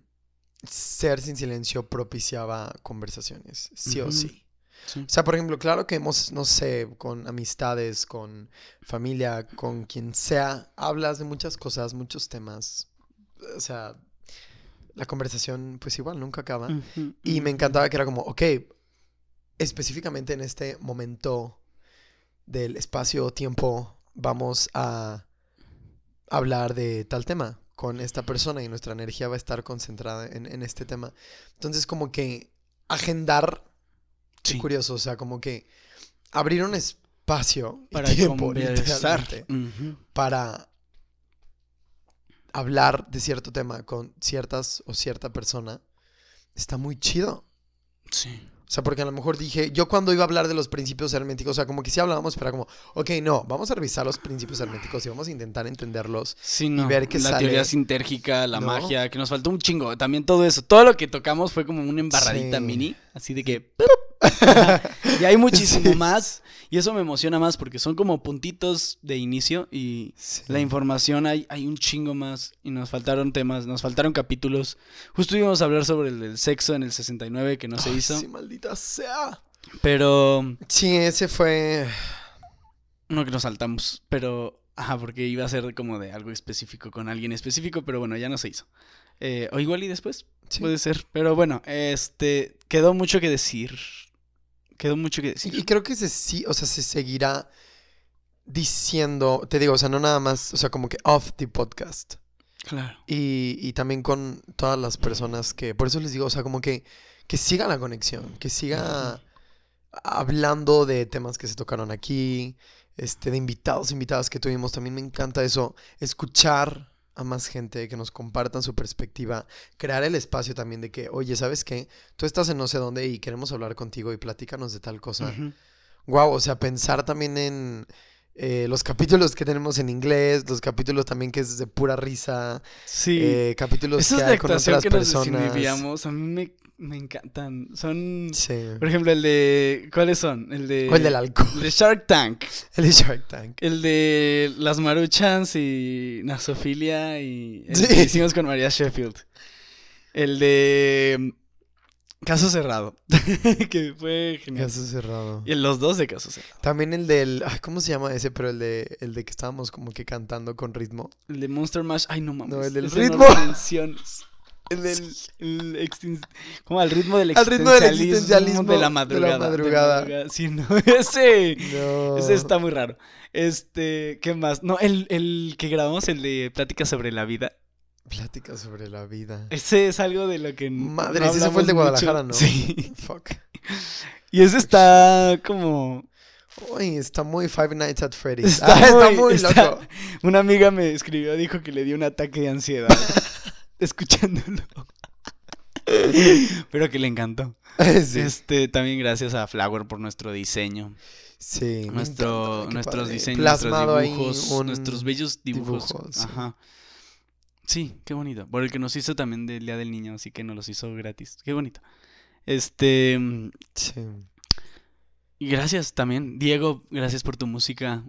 ser sin silencio propiciaba conversaciones, sí o sí. Sí. O sea, por ejemplo, claro que hemos, no sé, con amistades, con familia, con quien sea, hablas de muchas cosas, muchos temas. O sea, la conversación pues igual nunca acaba. Y me encantaba que era como, ok, específicamente en este momento del espacio-tiempo vamos a hablar de tal tema con esta persona y nuestra energía va a estar concentrada en, en este tema. Entonces como que agendar, qué Sí. curioso, o sea, como que abrir un espacio y Para tiempo, literalmente, Ujú. para hablar de cierto tema con ciertas o cierta persona, está muy chido. Sí. O sea, porque a lo mejor dije, yo cuando iba a hablar de los principios herméticos, o sea, como que sí hablábamos, pero era como, ok, no, vamos a revisar los principios herméticos y vamos a intentar entenderlos. Sí, no. ver qué la sale. teoría sintérgica, la ¿No? magia, que nos faltó un chingo. También todo eso. Todo lo que tocamos fue como una embarradita Sí. mini. Así de que. Y hay muchísimo Sí. más. Y eso me emociona más porque son como puntitos de inicio. Y la información hay, hay un chingo más. Y nos faltaron temas, nos faltaron capítulos. Justo íbamos a hablar sobre el del sexo en el 69 que no se Ay, hizo. Sí, maldita sea. Pero. Sí, ese fue... No que nos saltamos. Pero. Ajá, porque iba a ser como de algo específico con alguien específico. Pero bueno, ya no se hizo. Eh, o igual y después. sí. Puede ser. Pero bueno, este. Quedó mucho que decir. Quedó mucho que decir. Y, y creo que se sí, o sea, se seguirá diciendo, te digo, o sea, no nada más, o sea, como que off the podcast. Claro. Y, y también con todas las personas que, por eso les digo, o sea, como que, que siga la conexión, que siga hablando de temas que se tocaron aquí, este, de invitados, invitadas que tuvimos. También me encanta eso, escuchar a más gente, que nos compartan su perspectiva, crear el espacio también de que, oye, ¿sabes qué? Tú estás en no sé dónde y queremos hablar contigo y platícanos de tal cosa. Wow, o sea, pensar también en eh, los capítulos que tenemos en inglés, los capítulos también que es de pura risa, Sí. eh, capítulos que hay con otras que personas. a mí me, me encantan. Son. Sí. Por ejemplo, el de. ¿Cuáles son? El de. El del alcohol, el de Shark Tank. el de Shark Tank. El de las maruchans y nasofilia y el Sí. que hicimos con María Sheffield. El de Caso Cerrado, que fue genial. Caso cerrado. Y los dos de Caso Cerrado. También el del, ay, ¿cómo se llama ese? Pero el de, el de que estábamos como que cantando con ritmo. El de Monster Mash, ay no mames. No, el del ritmo. El del el extin- como al ritmo del Al ritmo del existencialismo existencialismo de la de la madrugada. de madrugada. Sí, no, ese. No. Ese está muy raro. Este, ¿qué más? No, el, el que grabamos, el de Plática sobre la vida. Plática sobre la vida. Ese es algo de lo que. Madre, no ese fue el de mucho. Guadalajara, ¿no? Sí. Fuck. Y ese está como. Uy, está muy Five Nights at Freddy's. Está, Ah, está muy, está- loco. Una amiga me escribió, dijo que le dio un ataque de ansiedad escuchándolo. Pero que le encantó. sí. Este, también gracias a Flower por nuestro diseño. Sí, Nuestro, encanta, nuestros padre. diseños, Plasmado nuestros dibujos, un nuestros bellos dibujos. Ajá. Sí, qué bonito. Por el que nos hizo también del Día del Niño, así que nos los hizo gratis. Qué bonito. Este, mm, Sí. y gracias también, Diego, gracias por tu música.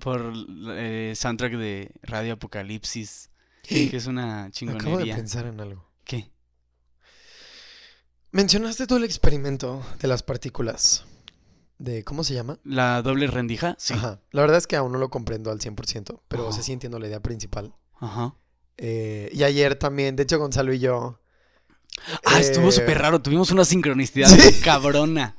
por eh, soundtrack de Radio Apocalipsis, que es una Acabo de chingonería. pensar en algo. ¿Qué? Mencionaste todo el experimento de las partículas. De, ¿cómo se llama? ¿La doble rendija? Sí. Ajá. Ajá. La verdad es que aún no lo comprendo al 100%, pero o sea, sí entiendo la idea principal. Eh, y ayer también, de hecho, Gonzalo y yo. Ah, estuvo eh, súper raro. Tuvimos una sincronicidad Sí. cabrona.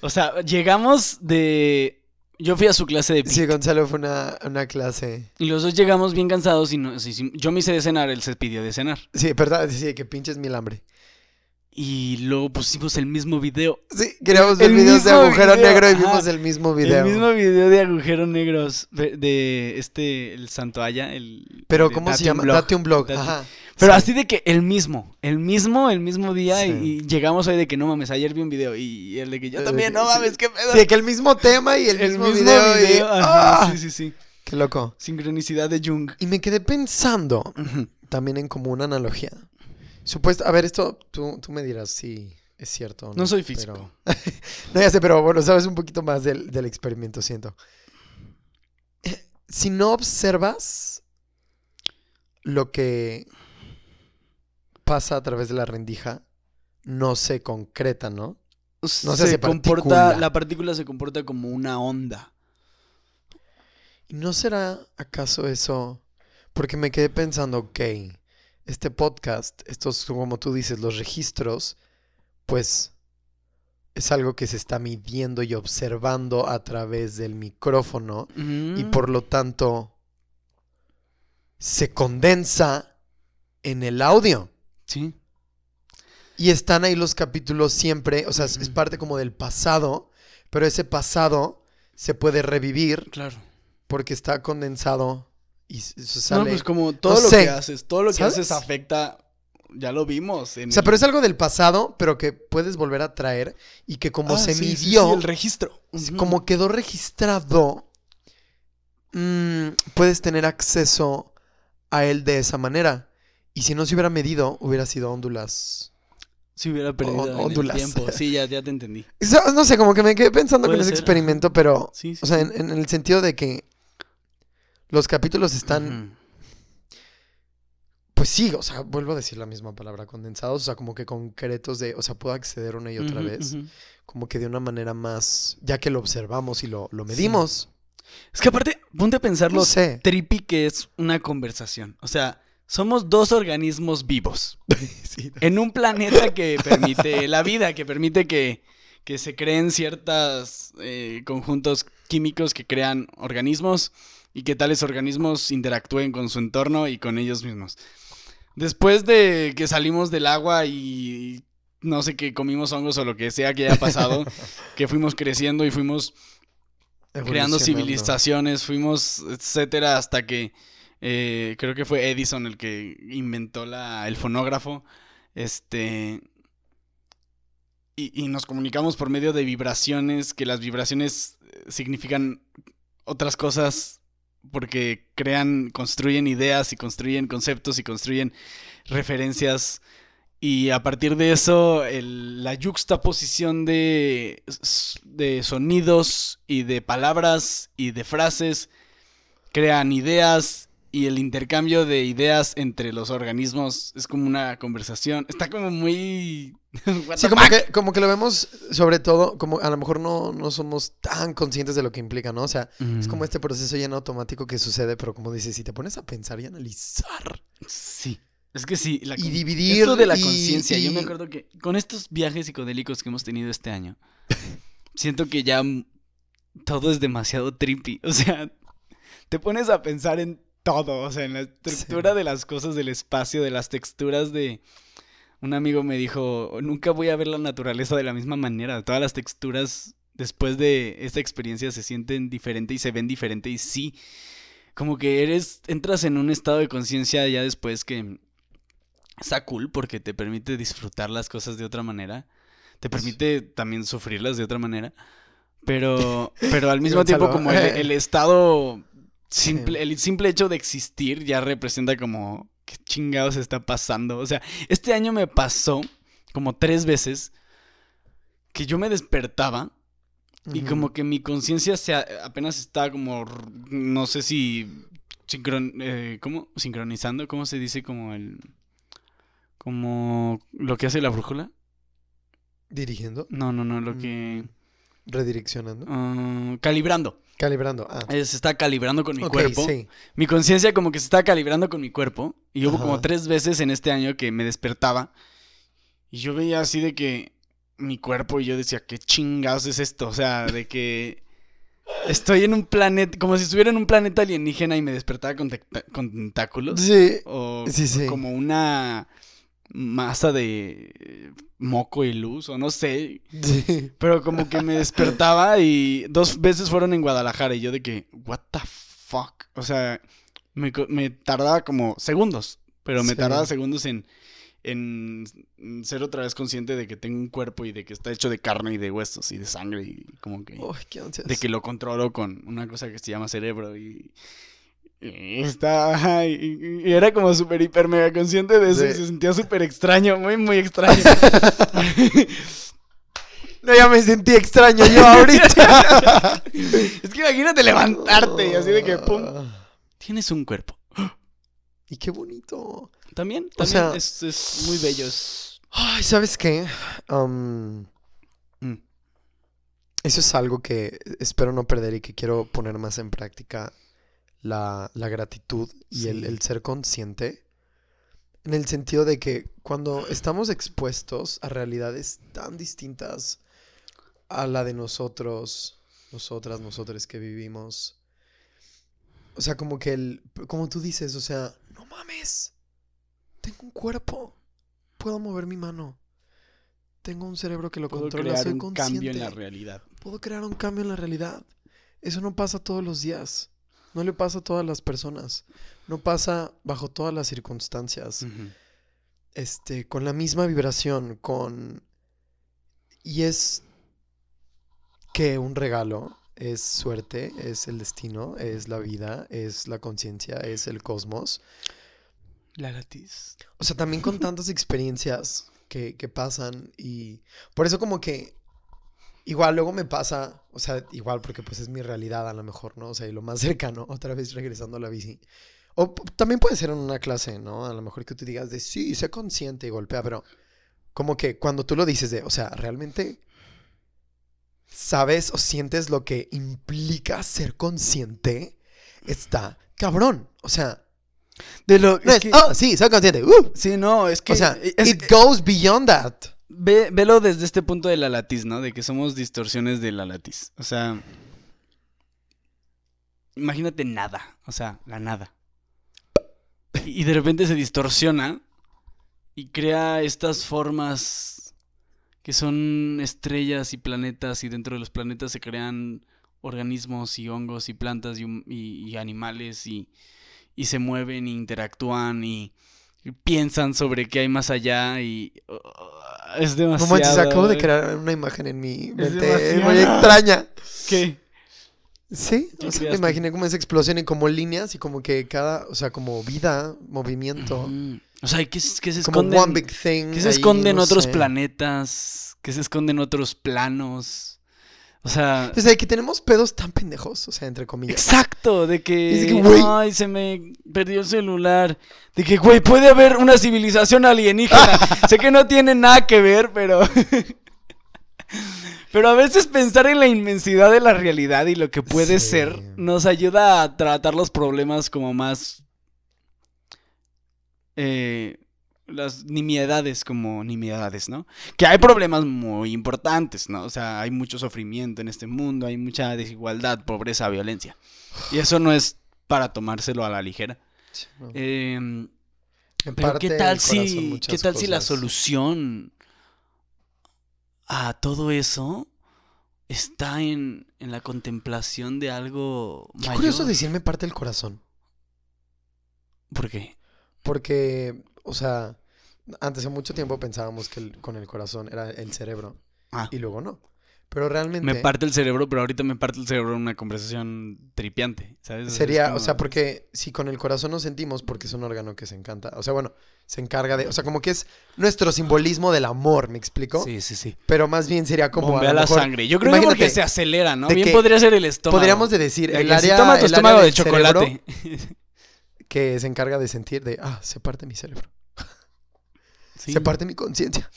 O sea, llegamos de... Yo fui a su clase de. Sí, Gonzalo fue una, una clase. Y los dos llegamos bien cansados y nos hicim- yo me hice de cenar, él se pidió de cenar. Sí, verdad, sí, que pinches mil hambre. Y luego pusimos el mismo video. Sí, queríamos ver videos de agujero video, negro y ajá. vimos el mismo video. El mismo video de agujero negros de, de este, el Santoalla, el... Pero, de ¿cómo se un llama? Blog. Date un blog. Date- Ajá. Pero Sí. así de que el mismo, el mismo, el mismo día y- Sí. y, llegamos hoy de que no mames, ayer vi un video y, el de que yo Eh, también, no mames, qué pedo. Sí, que el mismo tema y el, mismo, video. y- ajá, ¡Ah! sí, sí, sí. Qué loco. Sincronicidad de Jung. Y me quedé pensando también en como una analogía. Supuesto, a ver, esto tú, tú me dirás si es cierto no. No soy pero- físico. No, ya sé, pero bueno, sabes un poquito más del, del experimento, siento. Si no observas lo que pasa a través de la rendija, no se concreta, ¿no? No se se comporta, la partícula se comporta como una onda. ¿Y no será acaso eso? Porque me quedé pensando, ok, este podcast, estos, como tú dices, los registros, pues es algo que se está midiendo y observando a través del micrófono y Mm. por lo tanto se condensa en el audio. Sí. Y están ahí los capítulos siempre, o sea, es- es Ujú. parte como del pasado, pero ese pasado se puede revivir Claro. porque está condensado y s- se No, sale. pues como todo No lo sé. que haces, todo lo que ¿Sabes? haces afecta, ya lo vimos. En O sea, el- pero es algo del pasado, pero que puedes volver a traer y que como Ah, se sí, sí, sí, midió, el registro. Como quedó registrado, mm, puedes tener acceso a él de esa manera. Y si no se hubiera medido, hubiera sido óndulas. Si hubiera perdido en el tiempo. Sí, ya, ya te entendí. O No sé, como que me quedé pensando con ese experimento, pero, Sí, sí. o sea, sí. en, en el sentido de que los capítulos están, pues sí, o sea, vuelvo a decir la misma palabra, condensados, o sea, como que concretos de, o sea, puedo acceder una y otra vez, como que de una manera más, ya que lo observamos y lo, lo medimos, Es que aparte, ponte a pensar no lo sé. trippy que es una conversación. O sea, somos dos organismos vivos Sí, en un planeta que permite la vida, que permite que, que se creen ciertos conjuntos químicos que crean organismos y que tales organismos interactúen con su entorno y con ellos mismos. Después de que salimos del agua y no sé qué comimos hongos o lo que sea que haya pasado, que fuimos creciendo y fuimos creando civilizaciones, fuimos, etcétera, hasta que eh, creo que fue Edison el que inventó la, el fonógrafo. Este. Y, y nos comunicamos por medio de vibraciones, que las vibraciones eh, significan otras cosas porque crean, construyen ideas y construyen conceptos y construyen referencias. Y a partir de eso, el- la yuxtaposición de, de sonidos y de palabras y de frases crean ideas y el intercambio de ideas entre los organismos es como una conversación. Está como muy... Sí, como que, como que lo vemos, sobre todo, como a lo mejor no, no somos tan conscientes de lo que implica, ¿no? O sea, es como Mm, este proceso ya en automático que sucede, pero como dices, si te pones a pensar y analizar Sí. Es que sí. La y dividir. Esto de la y- conciencia. Yo me acuerdo que con estos viajes psicodélicos que hemos tenido este año, siento que ya todo es demasiado trippy. O sea, te pones a pensar en todo. O sea, en la estructura Sí. de las cosas del espacio, de las texturas de. Un amigo me dijo: Nunca voy a ver la naturaleza de la misma manera. Todas las texturas después de esta experiencia se sienten diferente y se ven diferente. Y sí, como que eres. Entras en un estado de conciencia ya después que está cool porque te permite disfrutar las cosas de otra manera. Te permite también sufrirlas de otra manera. Pero, pero al mismo tiempo como el, eh. el estado simple, el simple hecho de existir ya representa como qué chingados está pasando. O sea, este año me pasó como tres veces que yo me despertaba Y como que mi conciencia se apenas está como, no sé si, sincron, eh, ¿cómo? Sincronizando, ¿cómo se dice? Como el, como lo que hace la brújula. Dirigiendo, No, no, no, lo que, redireccionando, ah, calibrando. Calibrando. Ah, Eh, Se está calibrando con mi cuerpo. sí. Mi conciencia como que se está calibrando con mi cuerpo. Y hubo como tres veces en este año que me despertaba. Y yo veía así de que mi cuerpo y yo decía, ¿qué chingados es esto? O sea, de que estoy en un planeta, como si estuviera en un planeta alienígena y me despertaba con, con tentáculos. Sí, O, Sí, sí. o como una masa de eh, moco y luz, o no sé. sí. Pero como que me despertaba y dos veces fueron en Guadalajara y yo de que, what the fuck. O sea, me, me tardaba como segundos, pero me Sí. tardaba segundos en, en ser otra vez consciente de que tengo un cuerpo y de que está hecho de carne y de huesos y de sangre y como que... Qué. De que lo controlo con una cosa que se llama cerebro y... y está... y, y era como súper hiper mega consciente de eso y se sentía súper extraño, muy, muy extraño. No, ya me sentí extraño yo ahorita. Es que imagínate levantarte y así de que pum. Tienes un cuerpo. Y qué bonito. También, O también sea- es, es muy bello. Ay, ¿sabes qué? Um, Mm. eso es algo que espero no perder y que quiero poner más en práctica. La, la gratitud y el, el ser consciente. En el sentido de que cuando estamos expuestos a realidades tan distintas a la de nosotros, nosotras, nosotros que vivimos. O sea, como que el, como tú dices, o sea, no mames, tengo un cuerpo, puedo mover mi mano, tengo un cerebro que lo Puedo controla, crear soy un consciente, cambio en la realidad. puedo crear un cambio en la realidad. Eso no pasa todos los días, no le pasa a todas las personas, no pasa bajo todas las circunstancias este, con la misma vibración, con... Y es que un regalo es suerte, es el destino, es la vida, es la conciencia, es el cosmos. La latiz. O sea, también con tantas experiencias que, que pasan y por eso como que igual luego me pasa, o sea, igual porque pues es mi realidad a lo mejor, ¿no? O sea, y lo más cercano, otra vez regresando a la bici. O también puede ser en una clase, ¿no? A lo mejor que tú digas de sí, sé consciente y golpea, pero como que cuando tú lo dices de, o sea, realmente sabes o sientes lo que implica ser consciente, está cabrón. O sea, De lo, no es es, que- oh, sí, soy consciente. ¡uh! sí, no, es que. O sea, es- it goes beyond that. Ve- velo desde este punto de la latiz, ¿no? De que somos distorsiones de la latiz. O sea. Imagínate nada. O sea, la nada. Y y de repente se distorsiona y crea estas formas que son estrellas y planetas y dentro de los planetas se crean organismos y hongos y plantas y, y- y animales y, y se mueven e interactúan y, y piensan sobre qué hay más allá y es No demasiado. manches, acabo de crear una imagen en mi mente muy extraña. ¿Qué? Sí, ¿Qué o sea, me imaginé como esa explosión y como líneas y como que cada, o sea, como vida, movimiento, Mm. O sea, ¿qué, qué se como esconde? one big thing. ¿Qué se esconde en no otros sé. planetas? ¿Qué se esconde en otros planos? O sea, O sea, que tenemos pedos tan pendejos, o sea, entre comillas. exacto, de que, de que, güey. ay, se me perdió el celular. De que, güey, puede haber una civilización alienígena. sé que no tiene nada que ver, pero Pero a veces pensar en la inmensidad de la realidad y lo que puede Sí. ser nos ayuda a tratar los problemas como más eh, las nimiedades como nimiedades, ¿no? Que hay problemas muy importantes, ¿no? O sea, hay mucho sufrimiento en este mundo, hay mucha desigualdad, pobreza, violencia. Y eso no es para tomárselo a la ligera. Sí, no. Eh, Me pero qué tal si, qué tal si la solución a todo eso está en, en la contemplación de algo Qué mayor? curioso decirme parte del corazón. ¿Por qué? Porque, o sea, antes hace mucho tiempo pensábamos que el- con el corazón era el cerebro Ah, y luego no. Pero realmente Me parte el cerebro, pero ahorita me parte el cerebro en una conversación tripiante, ¿sabes? sería, o sea, porque si con el corazón nos sentimos, porque es un órgano que se encanta, o sea, bueno, se encarga de, o sea, como que es nuestro simbolismo del amor, ¿me explico? Sí, sí, sí. Pero más bien sería como a Bombea la sangre. Yo creo que porque se acelera, ¿no? de Bien que podría ser el estómago. Podríamos de decir, De el que si área, toma tu el área estómago de del cerebro chocolate. Que se encarga de sentir de, ah, se parte mi cerebro, Sí. se parte mi conciencia.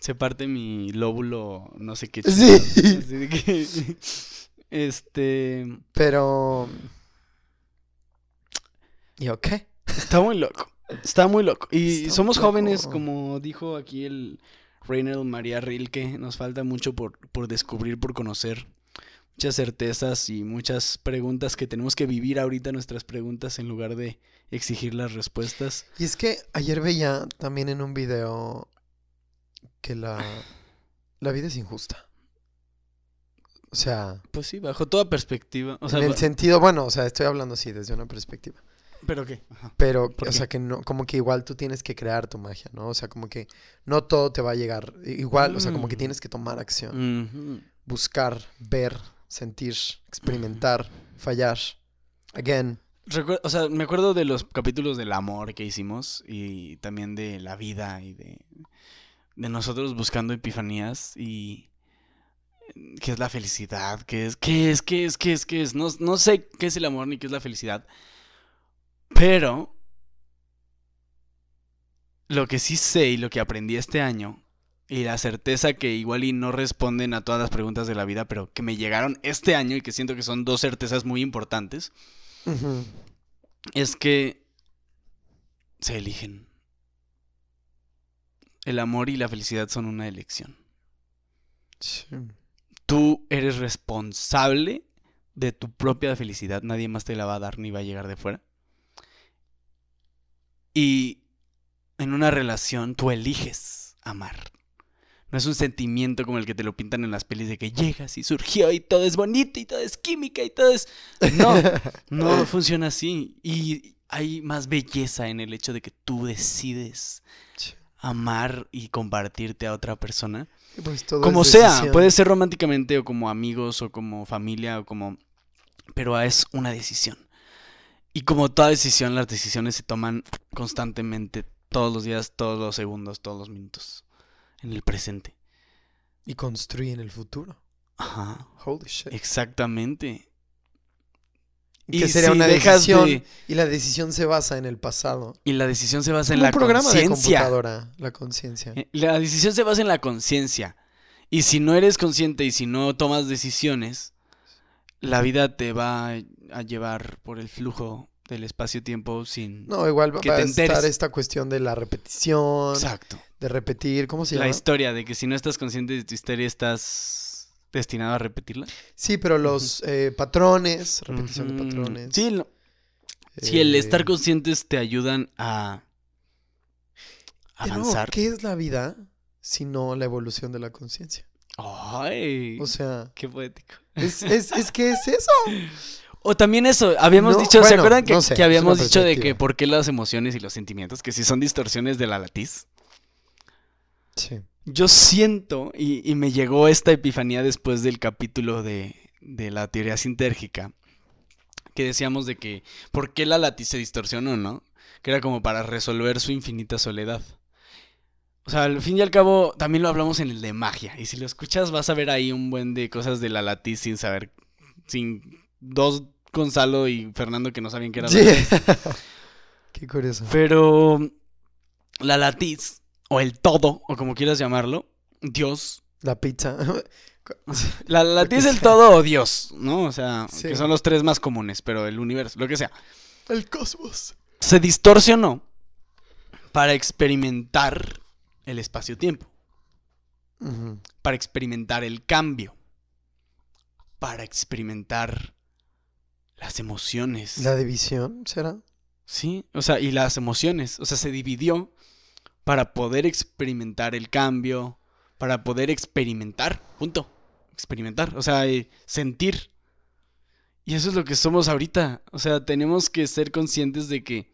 Se parte mi lóbulo, no sé qué. Sí. Así de que, este. Pero... ¿Y ok? Está muy loco. Está muy loco. Y Está somos jóvenes, como dijo aquí el Reiner María Rilke. Nos falta mucho por, por descubrir, por conocer. Muchas certezas y muchas preguntas que tenemos que vivir ahorita nuestras preguntas en lugar de exigir las respuestas. Y es que ayer veía también en un video que la, la vida es injusta. O sea, Pues sí, bajo toda perspectiva. O sea, en el sentido, bueno, o sea, estoy hablando así desde una perspectiva. ¿Pero qué? Ajá. Pero, ¿Por o qué? sea, que no, como que igual tú tienes que crear tu magia, ¿no? O sea, como que no todo te va a llegar igual, o sea, como que Mm. tienes que tomar acción, buscar, ver, sentir, experimentar, fallar, again. O sea, me acuerdo de los capítulos del amor que hicimos y también de la vida y de, de nosotros buscando epifanías y qué es la felicidad, qué es, qué es, qué es, qué es, qué es. No, no sé qué es el amor ni qué es la felicidad, pero lo que sí sé y lo que aprendí este año y la certeza que igual y no responden a todas las preguntas de la vida, pero que me llegaron este año y que siento que son dos certezas muy importantes Es que se eligen. El amor y la felicidad son una elección. Sí. Tú eres responsable de tu propia felicidad. Nadie más te la va a dar ni va a llegar de fuera. Y en una relación tú eliges amar. No es un sentimiento como el que te lo pintan en las pelis de que llegas y surgió y todo es bonito y todo es química y todo es... No, no funciona así. Y hay más belleza en el hecho de que tú decides amar y compartirte a otra persona. Pues Como sea, decisión. puede ser románticamente o como amigos o como familia o como... Pero es una decisión. Y como toda decisión, las decisiones se toman constantemente, todos los días, todos los segundos, todos los minutos, en el presente. Y construyen el futuro. Ajá, Holy shit. exactamente. Y que sería si una decisión. de- Y la decisión se basa en el pasado. Y la decisión se basa en la un programa de conciencia. computadora, la conciencia. Eh, La decisión se basa en la conciencia. Y si no eres consciente y si no tomas decisiones, la vida te va a llevar por el flujo del espacio-tiempo sin... No, igual va que va te a estar enteres. esta cuestión de la repetición, Exacto. de repetir, ¿cómo se La llama? historia de que si no estás consciente de tu historia estás destinado a repetirla. Sí, pero los eh, patrones, repetición de patrones. Sí, lo- sí, el eh, estar conscientes te ayudan a avanzar. ¿Qué es la vida sino la evolución de la conciencia? Ay, O sea, qué poético. es, es, es que es eso. O también eso, habíamos No, dicho, ¿se acuerdan que, no sé, que es habíamos dicho de que por qué las emociones y los sentimientos, que si son distorsiones de la latiz? Sí. Yo siento, y, y me llegó esta epifanía después del capítulo de, de la teoría sintérgica, que decíamos de que por qué la latiz se distorsionó, ¿no? Que era como para resolver su infinita soledad. O sea, al fin y al cabo, también lo hablamos en el de magia. Y si lo escuchas, vas a ver ahí un buen de cosas de la latiz sin saber. Sin dos Gonzalo y Fernando que no sabían que era Sí. latiz. Qué curioso. Pero la latiz, o el todo, o como quieras llamarlo, Dios. La pizza. La latiz el todo o Dios, ¿no? O sea, Sí. que son los tres más comunes, pero el universo, lo que sea. El cosmos. Se distorsionó para experimentar el espacio-tiempo, para experimentar el cambio, para experimentar las emociones. La división, ¿será? Sí, o sea, y las emociones, o sea, se dividió para poder experimentar el cambio, para poder experimentar, punto, experimentar, o sea, eh, sentir. Y eso es lo que somos ahorita, o sea, tenemos que ser conscientes de que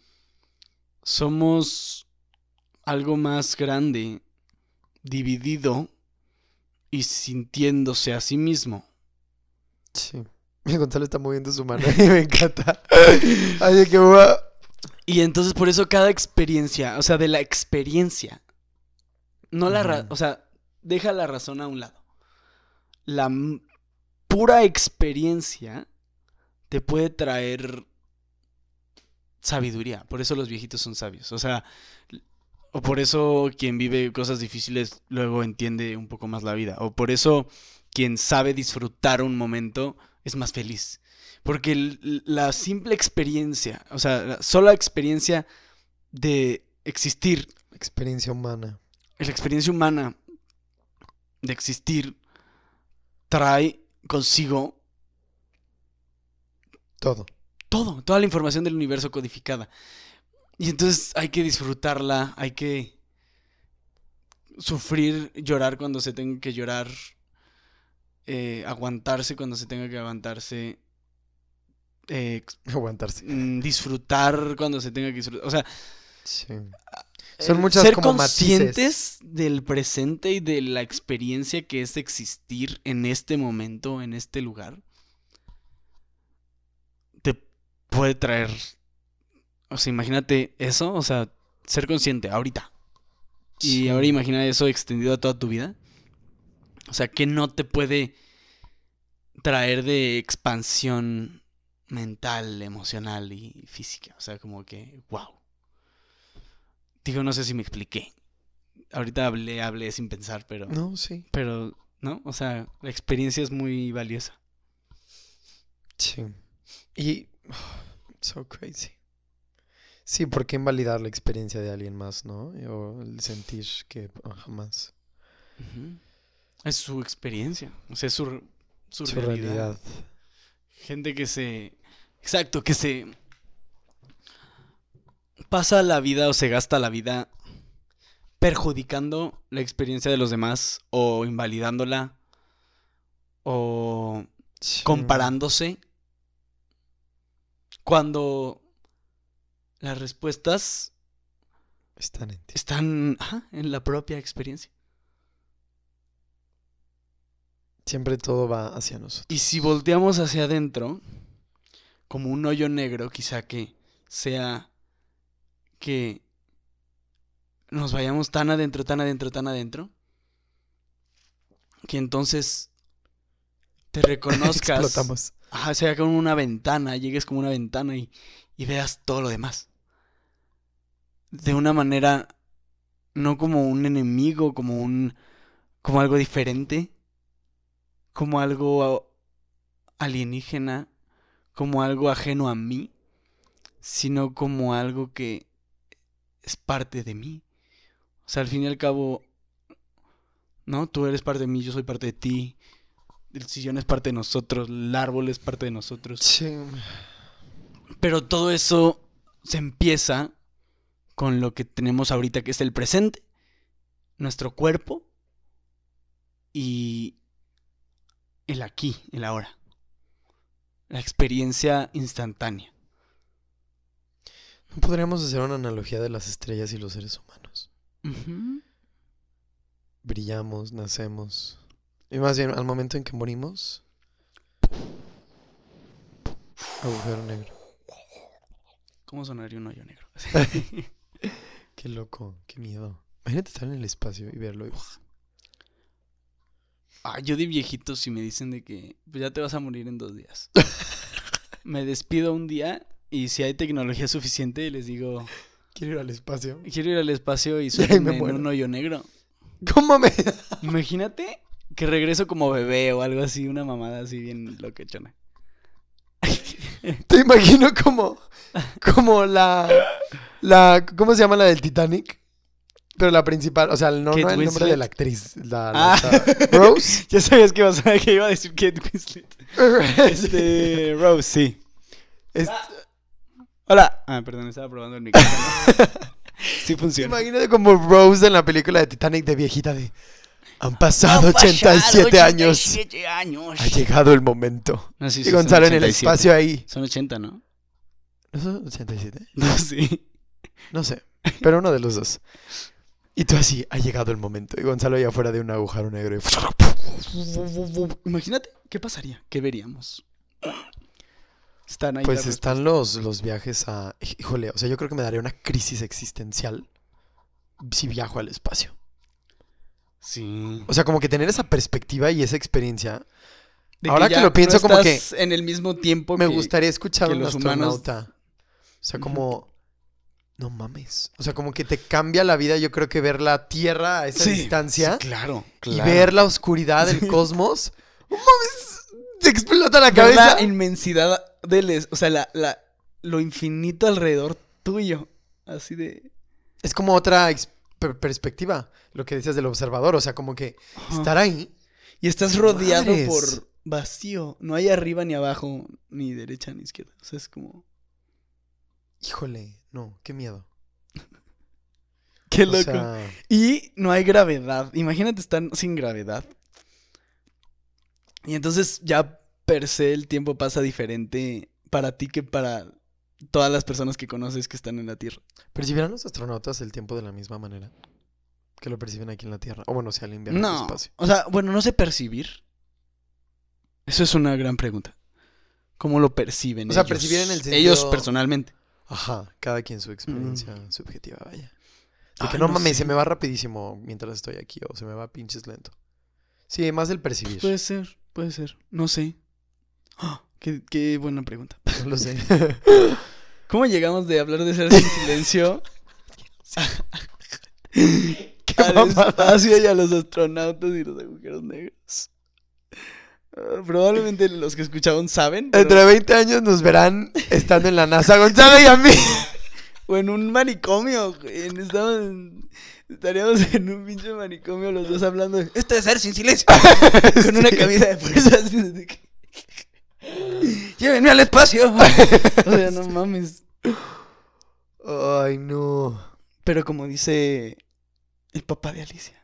somos algo más grande, dividido y sintiéndose a sí mismo. Sí. Mi Gonzalo está moviendo su mano y me encanta. Así que guau. Y entonces por eso cada experiencia, o sea, de la experiencia, no la, ra- o sea, deja la razón a un lado. La pura experiencia te puede traer sabiduría. Por eso los viejitos son sabios. O sea, o por eso quien vive cosas difíciles luego entiende un poco más la vida. O por eso quien sabe disfrutar un momento es más feliz. Porque la simple experiencia, o sea, la sola experiencia de existir, Experiencia humana. la experiencia humana de existir, trae consigo Todo. todo, toda la información del universo codificada. Y entonces hay que disfrutarla, hay que sufrir, llorar cuando se tenga que llorar, eh, aguantarse cuando se tenga que aguantarse, eh, Aguantarse. mm, disfrutar cuando se tenga que disfrutar. O sea, Sí. Son muchas ser como conscientes del presente y de la experiencia que es existir en este momento, en este lugar, te puede traer. O sea, imagínate eso, o sea, ser consciente ahorita. Y Sí. ahora imagina eso extendido a toda tu vida. O sea, ¿qué no te puede traer de expansión mental, emocional y física? O sea, como que, wow. Digo, no sé si me expliqué. Ahorita hablé, hablé sin pensar, pero, No, sí. pero, ¿no? O sea, la experiencia es muy valiosa. Sí. Y. so crazy. Sí, ¿por qué invalidar la experiencia de alguien más, no? O el sentir que oh, jamás. Ujú. Es su experiencia, o sea, es su, su, Su realidad. realidad. Gente que se... Exacto, que se... Pasa la vida o se gasta la vida perjudicando la experiencia de los demás o invalidándola o Sí. comparándose cuando las respuestas Están en ti. están ajá, en la propia experiencia. Siempre todo va hacia nosotros. Y si volteamos hacia adentro, como un hoyo negro, quizá que sea que nos vayamos tan adentro, tan adentro, tan adentro, que entonces te reconozcas. Explotamos. Ajá, sea como una ventana, llegues como una ventana y, y veas todo lo demás. De una manera, no como un enemigo, como un, como algo diferente, como algo alienígena, como algo ajeno a mí, sino como algo que es parte de mí. O sea, al fin y al cabo, ¿no? Tú eres parte de mí, yo soy parte de ti. El sillón es parte de nosotros, el árbol es parte de nosotros. Sí. Pero todo eso se empieza con lo que tenemos ahorita, que es el presente, nuestro cuerpo y el aquí, el ahora. La experiencia instantánea. ¿No podríamos hacer una analogía de las estrellas y los seres humanos? Brillamos, nacemos. Y más bien, al momento en que morimos. Agujero negro. ¿Cómo sonaría un hoyo negro? Qué loco, qué miedo. Imagínate estar en el espacio y verlo. y- Ah, yo de viejito si me dicen de que pues, ya te vas a morir en dos días. me despido un día y si hay tecnología suficiente les digo, Quiero ir al espacio. quiero ir al espacio y me en un hoyo negro. ¿Cómo me.? Imagínate que regreso como bebé o algo así, una mamada así bien loquechona. Te imagino como. Como la. La. ¿Cómo se llama la del Titanic? Pero la principal, o sea, no, no el nombre de la actriz. La, la- Ah. Rose. ya sabías que, ibas a- que iba a decir Kate Winslet. Este, Rose, sí. Este- Hola. Ah, perdón, estaba probando el micrófono. sí funciona. Imagínate como Rose en la película de Titanic de viejita de... Han pasado Han pasado 87 años. 87 años. Ha llegado el momento. No, sí, y sí, son Gonzalo en el 87. espacio ahí. Son 80, ¿no? ¿No son 87? No, sí. No sé. Pero uno de los dos. Y tú así, ha llegado el momento. Y Gonzalo allá afuera de un agujero negro. y Imagínate, ¿qué pasaría? ¿Qué veríamos? Están ahí. Pues están los, los viajes a... Híjole, o sea, yo creo que me daría una crisis existencial si viajo al espacio. Sí. O sea, como que tener esa perspectiva y esa experiencia. De ahora que ya lo pienso, no como que en el mismo tiempo Me que- gustaría escuchar a un los humanos- astronauta. O sea, como... No mames. O sea, como que te cambia la vida, yo creo que ver la Tierra a esa Sí, distancia sí, claro, y claro. ver la oscuridad del cosmos. ¡No mames! Te explota la cabeza. la inmensidad del... O sea, la, la, lo infinito alrededor tuyo. Así de... Es como otra per- perspectiva, lo que decías del observador. O sea, como que estar ahí. Y estás rodeado Madres. por vacío. No hay arriba ni abajo, ni derecha ni izquierda. O sea, es como... Híjole, no, qué miedo. Qué O loco. sea, Y no hay gravedad. Imagínate estar sin gravedad. Y entonces ya per se el tiempo pasa diferente para ti que para todas las personas que conoces que están en la Tierra. ¿percibirán los astronautas el tiempo de la misma manera que lo perciben aquí en la Tierra? O bueno, si al invierno No. espacio. O sea, bueno, no sé percibir. Eso es una gran pregunta. ¿Cómo lo perciben? O sea, ellos? percibir en el sentido- Ellos personalmente. Ajá, cada quien su experiencia Mm. subjetiva, vaya. De que Ay, no, no mames, sé. se me va rapidísimo mientras estoy aquí o se me va pinches lento. Sí, más el percibir. Puede ser, puede ser. No sé. Ah, qué, qué buena pregunta. No lo sé. ¿Cómo llegamos de hablar de ser sin silencio Qué espacio y a los astronautas y los agujeros negros? Ah, probablemente los que escucharon saben. pero- Entre 20 años nos verán estando en la NASA, Gonzalo y a mí. O en un manicomio, en- Estaríamos en un pinche manicomio los dos hablando de... Esto es ser sin silencio. Con una camisa de fuerza. así de que- Llévenme al espacio. o sea, no mames. Ay, no. Pero como dice el papá de Alicia.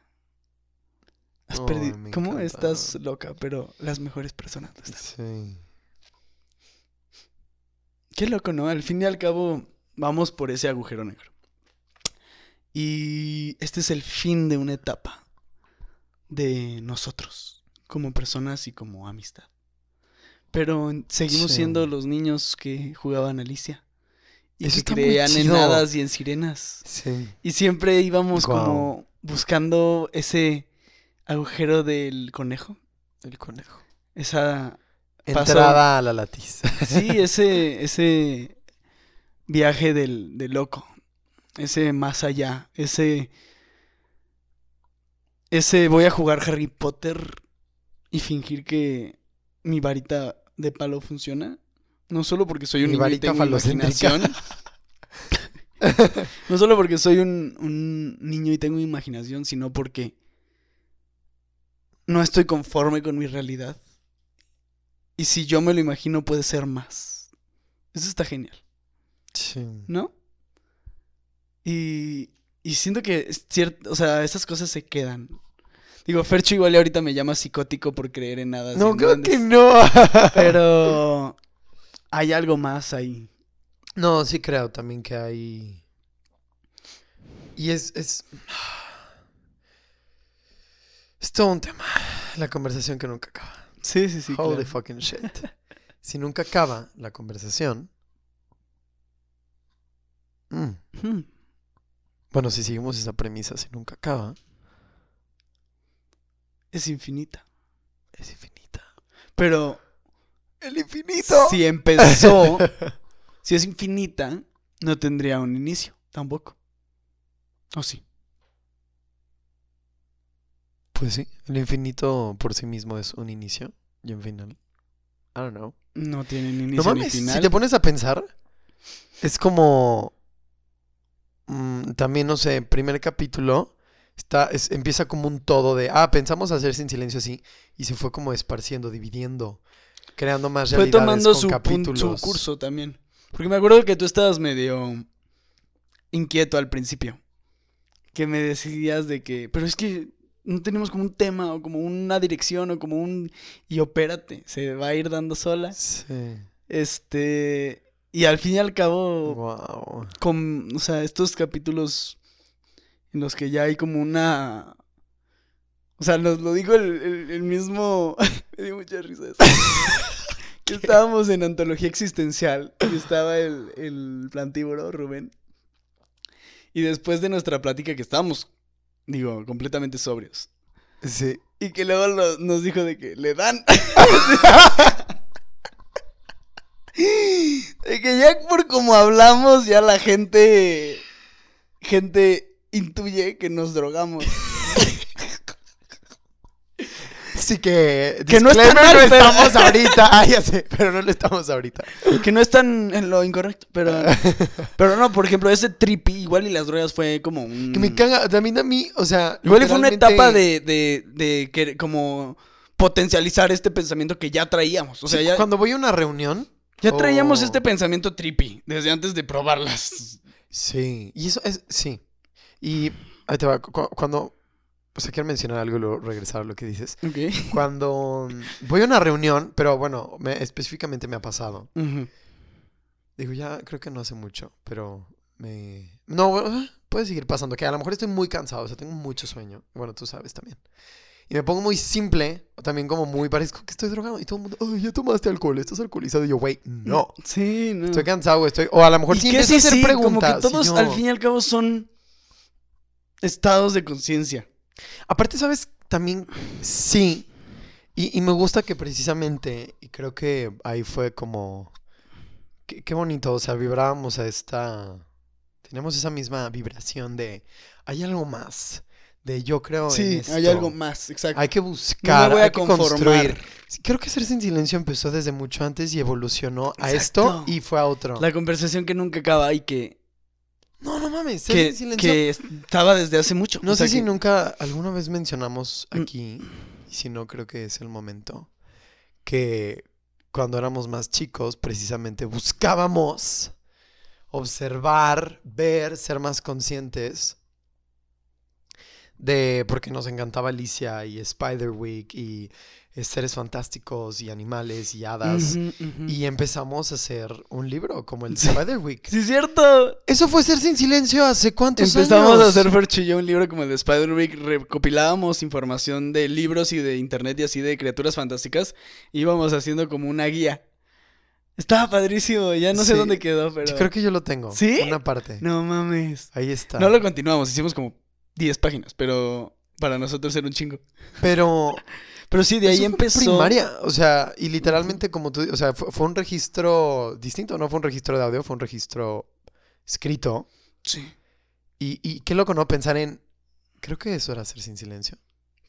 Has perdido. ¿Cómo? encanta. Estás loca, pero las mejores personas no están. Sí. Qué loco, ¿no? Al fin y al cabo, vamos por ese agujero negro. Y este es el fin de una etapa de nosotros, como personas y como amistad. Pero seguimos Sí. siendo los niños que jugaban Alicia. Y Eso que creían en hadas y en sirenas. Sí. Y siempre íbamos como buscando ese agujero del conejo. El conejo. Esa. Paso- Entrada a la latiz. Sí, ese. ese viaje del, del loco. Ese más allá. Ese. Ese voy a jugar Harry Potter y fingir que mi varita de palo funciona. No solo porque soy un Mi niño y varita tengo imaginación. no solo porque soy un, un niño y tengo imaginación, sino porque no estoy conforme con mi realidad. Y si yo me lo imagino, puede ser más. Eso está genial, Sí. ¿no? Y, y siento que es cierto, o sea, esas cosas se quedan. Digo, Fercho igual y ahorita me llama psicótico por creer en nada. No, creo que no. Pero hay algo más ahí. No, sí creo también que hay. Y es. Es, es todo un tema. La conversación que nunca acaba. Sí, sí, sí. Holy claro. fucking shit. si nunca acaba la conversación. mm, Hmm. Bueno, si seguimos esa premisa, si nunca acaba, Es infinita. es infinita. Pero ¡El infinito! si empezó, si es infinita, no tendría un inicio tampoco. ¿O sí? Pues sí, el infinito por sí mismo es un inicio y un final. I don't know. No tiene ni No inicio ni mames, final. si te pones a pensar, es como. mm, también, no sé, primer capítulo. Está, es- empieza como un todo de. Ah, pensamos hacer sin silencio así. Y se fue como esparciendo, dividiendo. Creando más Fue realidades tomando con su, capítulos. su curso también. Porque me acuerdo que tú estabas medio inquieto al principio. Que me decías de que, pero es que no tenemos como un tema o como una dirección o como un... Y opérate, se va a ir dando sola. Sí. Este... Y al fin y al cabo, Wow. con, o sea, estos capítulos en los que ya hay como una O sea, nos lo dijo el, el- el mismo. Me dio mucha risa eso. Que Estábamos en antología existencial y estaba el, el plantíboro, Rubén. Y después de nuestra plática, que estábamos, digo, completamente sobrios. Sí. Y que luego lo- nos dijo de que le dan. de que ya por como hablamos, ya la gente. Gente intuye que nos drogamos. Sí que... Que no está disclaimer, mal, no pero- estamos ahorita. Ah, ya sé, pero no lo estamos ahorita. Que no están en lo incorrecto, pero. Pero no, por ejemplo, ese trippy, igual y las drogas fue como un. Que me caga, también a mí, o sea... Igual fue una etapa de, de, de que como potencializar este pensamiento que ya traíamos. O sea, Sí, ya, Cuando voy a una reunión... ya traíamos este pensamiento trippy desde antes de probarlas. Sí, y eso es, sí. Y ahí te va, cu- cu- cuando, sea, quiero mencionar algo y luego regresar a lo que dices. Ok. Cuando voy a una reunión, pero bueno, me- específicamente me ha pasado. Digo, ya creo que no hace mucho, pero me... No, bueno, ah, puede seguir pasando, que a lo mejor estoy muy cansado, o sea, tengo mucho sueño. Bueno, tú sabes también. Y me pongo muy simple, o también como muy parezco que estoy drogado. Y todo el mundo, ay, ya tomaste alcohol, estás alcoholizado. Y yo, güey, no. Sí, no. Estoy cansado, estoy... O a lo mejor sí empiezo a hacer sí, preguntas. Como que todos yo- al fin y al cabo son estados de conciencia. Aparte, ¿sabes? También, sí. Y, y me gusta que precisamente, y creo que ahí fue como... Qué, qué bonito, o sea, vibrábamos a esta... Tenemos esa misma vibración de... Hay algo más. De yo creo en Sí, hay algo más, exacto. Hay que buscar, voy a hay que conformar. construir. Creo que Hacerse en Silencio empezó desde mucho antes y evolucionó a esto y fue a otro. La conversación que nunca acaba y que, No, no mames, que, que estaba desde hace mucho. No O sé si que- nunca alguna vez mencionamos Mm. aquí, y si no creo que es el momento, que cuando éramos más chicos precisamente buscábamos observar, ver, ser más conscientes de, porque nos encantaba Alicia y Spiderwick y eh, seres fantásticos y animales y hadas. Y empezamos a hacer un libro como el. Spiderwick. Sí, es cierto. Eso fue Hacerse en Silencio hace cuántos Empezamos años. a hacer yo un libro como el de Spider-Week, recopilábamos información de libros y de internet y así de criaturas fantásticas, íbamos haciendo como una guía. Estaba padrísimo, ya no sé Sí. dónde quedó, pero... Yo creo que yo lo tengo. ¿Sí? Una parte. No mames. Ahí está. No lo continuamos, hicimos como 10 páginas, pero para nosotros era un chingo. Pero Pero sí, de ahí eso fue empezó... primaria, o sea, y literalmente como tú, o sea, fue, fue un registro distinto, no fue un registro de audio, fue un registro escrito. Sí. Y, y qué loco, ¿no? Pensar en, creo que eso era hacer sin silencio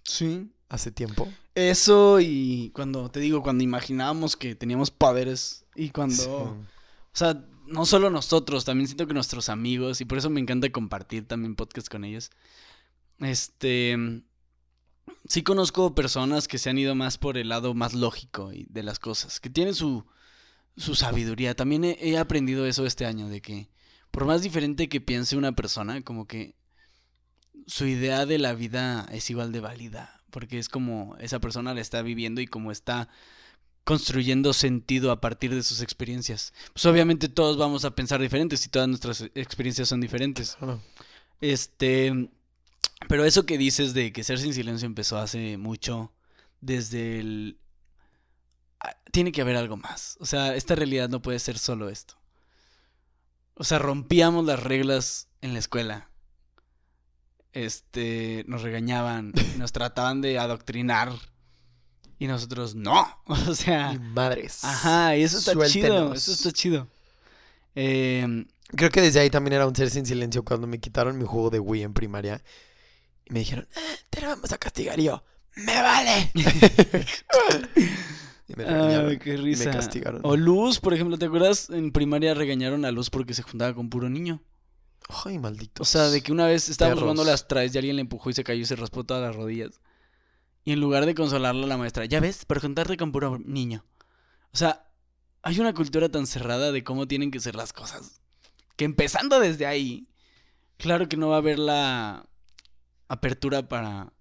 Sí. hace tiempo. Eso y cuando, te digo, cuando imaginábamos que teníamos poderes y cuando... Sí. O sea, no solo nosotros, también siento que nuestros amigos, y por eso me encanta compartir también podcast con ellos. Este. Sí conozco personas que se han ido más por el lado más lógico y de las cosas, que tienen su, su sabiduría. También he, he aprendido eso este año, de que por más diferente que piense una persona, como que su idea de la vida es igual de válida, porque es como esa persona la está viviendo y como está construyendo sentido a partir de sus experiencias. Pues obviamente todos vamos a pensar diferentes y todas nuestras experiencias son diferentes. Este, pero eso que dices de que Ser sin silencio empezó hace mucho, desde el... ah, Tiene que haber algo más. O sea, esta realidad no puede ser solo esto. O sea, rompíamos las reglas en la escuela. Este, nos regañaban, nos trataban de adoctrinar. Y nosotros no. O sea, Y madres. ajá, y eso está chido. Eso está chido. Em, Creo que desde ahí también era un ser sin silencio cuando me quitaron mi juego de Wii en primaria. Y me dijeron, "Ah, te lo vamos a castigar. Y yo, ¡me vale! y me regañaron. Ay, qué y risa. Me castigaron. O Luz, por ejemplo, ¿te acuerdas? En primaria regañaron a Luz porque se juntaba con puro niño. Ay, maldito. O sea, de que una vez estábamos jugando las traes y alguien le empujó y se cayó y se raspó todas las rodillas. Y en lugar de consolarla la maestra, ya ves, por juntarte con puro niño. O sea, hay una cultura tan cerrada de cómo tienen que ser las cosas. Que empezando desde ahí, claro que no va a haber la apertura para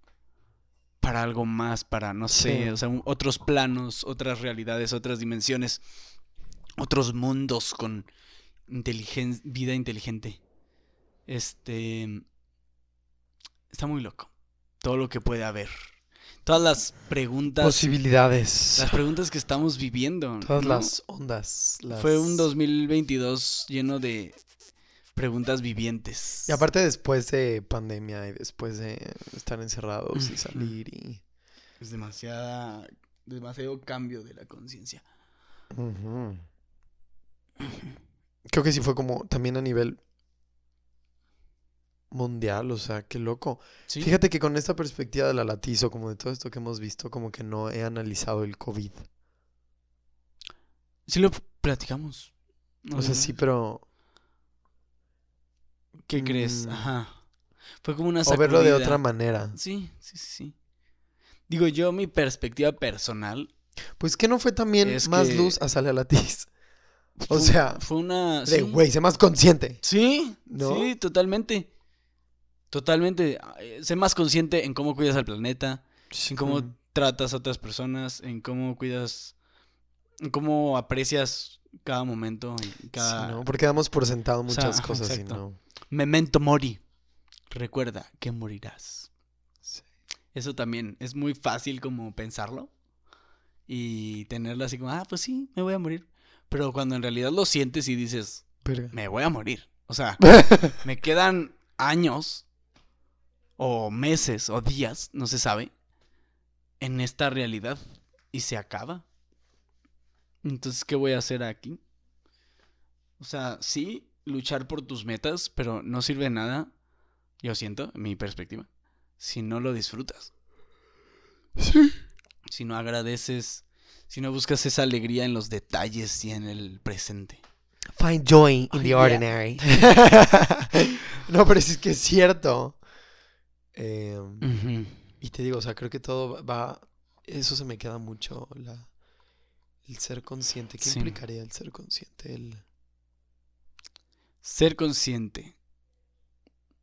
para algo más, para no sé, Sí. o sea, un- otros planos, otras realidades, otras dimensiones, otros mundos con inteligen- vida inteligente. Este está muy loco. Todo lo que puede haber todas las preguntas, Posibilidades. las preguntas que estamos viviendo. Todas ¿no? las ondas. las- Fue un 2022 lleno de preguntas vivientes. Y aparte después de pandemia y después de estar encerrados y salir y... es demasiada, demasiado cambio de la conciencia. Creo que sí fue como también a nivel mundial, o sea, qué loco. Sí. Fíjate que con esta perspectiva de la latizo, como de todo esto que hemos visto, como que no he analizado el COVID. Sí lo platicamos. O sea, sí, pero... ¿Qué crees? Mm. Ajá. Fue como una O verlo de sacudida. otra manera. Sí, sí, sí, sí. Digo, yo, mi perspectiva personal. Pues que no fue también Es más que- luz a Sale a Latiz. O fue- sea, Fue una. de sí. güey, sé más consciente. Sí, ¿No? sí, totalmente. Totalmente. Eh, Sé más consciente en cómo cuidas al planeta, en cómo tratas a otras personas, en cómo cuidas, en cómo aprecias cada momento Sí, ¿no? Porque damos por sentado O sea, muchas cosas y no. memento mori. Recuerda que morirás. Sí. Eso también es muy fácil como pensarlo y tenerlo así como, ah, pues sí, me voy a morir. Pero cuando en realidad lo sientes y dices, Verga. me voy a morir. O sea, me quedan años o meses o días, no se sabe, en esta realidad y se acaba. Entonces, ¿qué voy a hacer aquí? O sea, sí, luchar por tus metas, pero no sirve de nada, yo siento, en mi perspectiva, si no lo disfrutas. Sí. Si no agradeces, si no buscas esa alegría en los detalles y en el presente. Find joy in Oh, the yeah. ordinary. no, pero es que es cierto. Eh, Ujú. y te digo, o sea, creo que todo va. Eso se me queda mucho. La, el ser consciente. ¿Qué Sí. implicaría el ser consciente? El Ser consciente.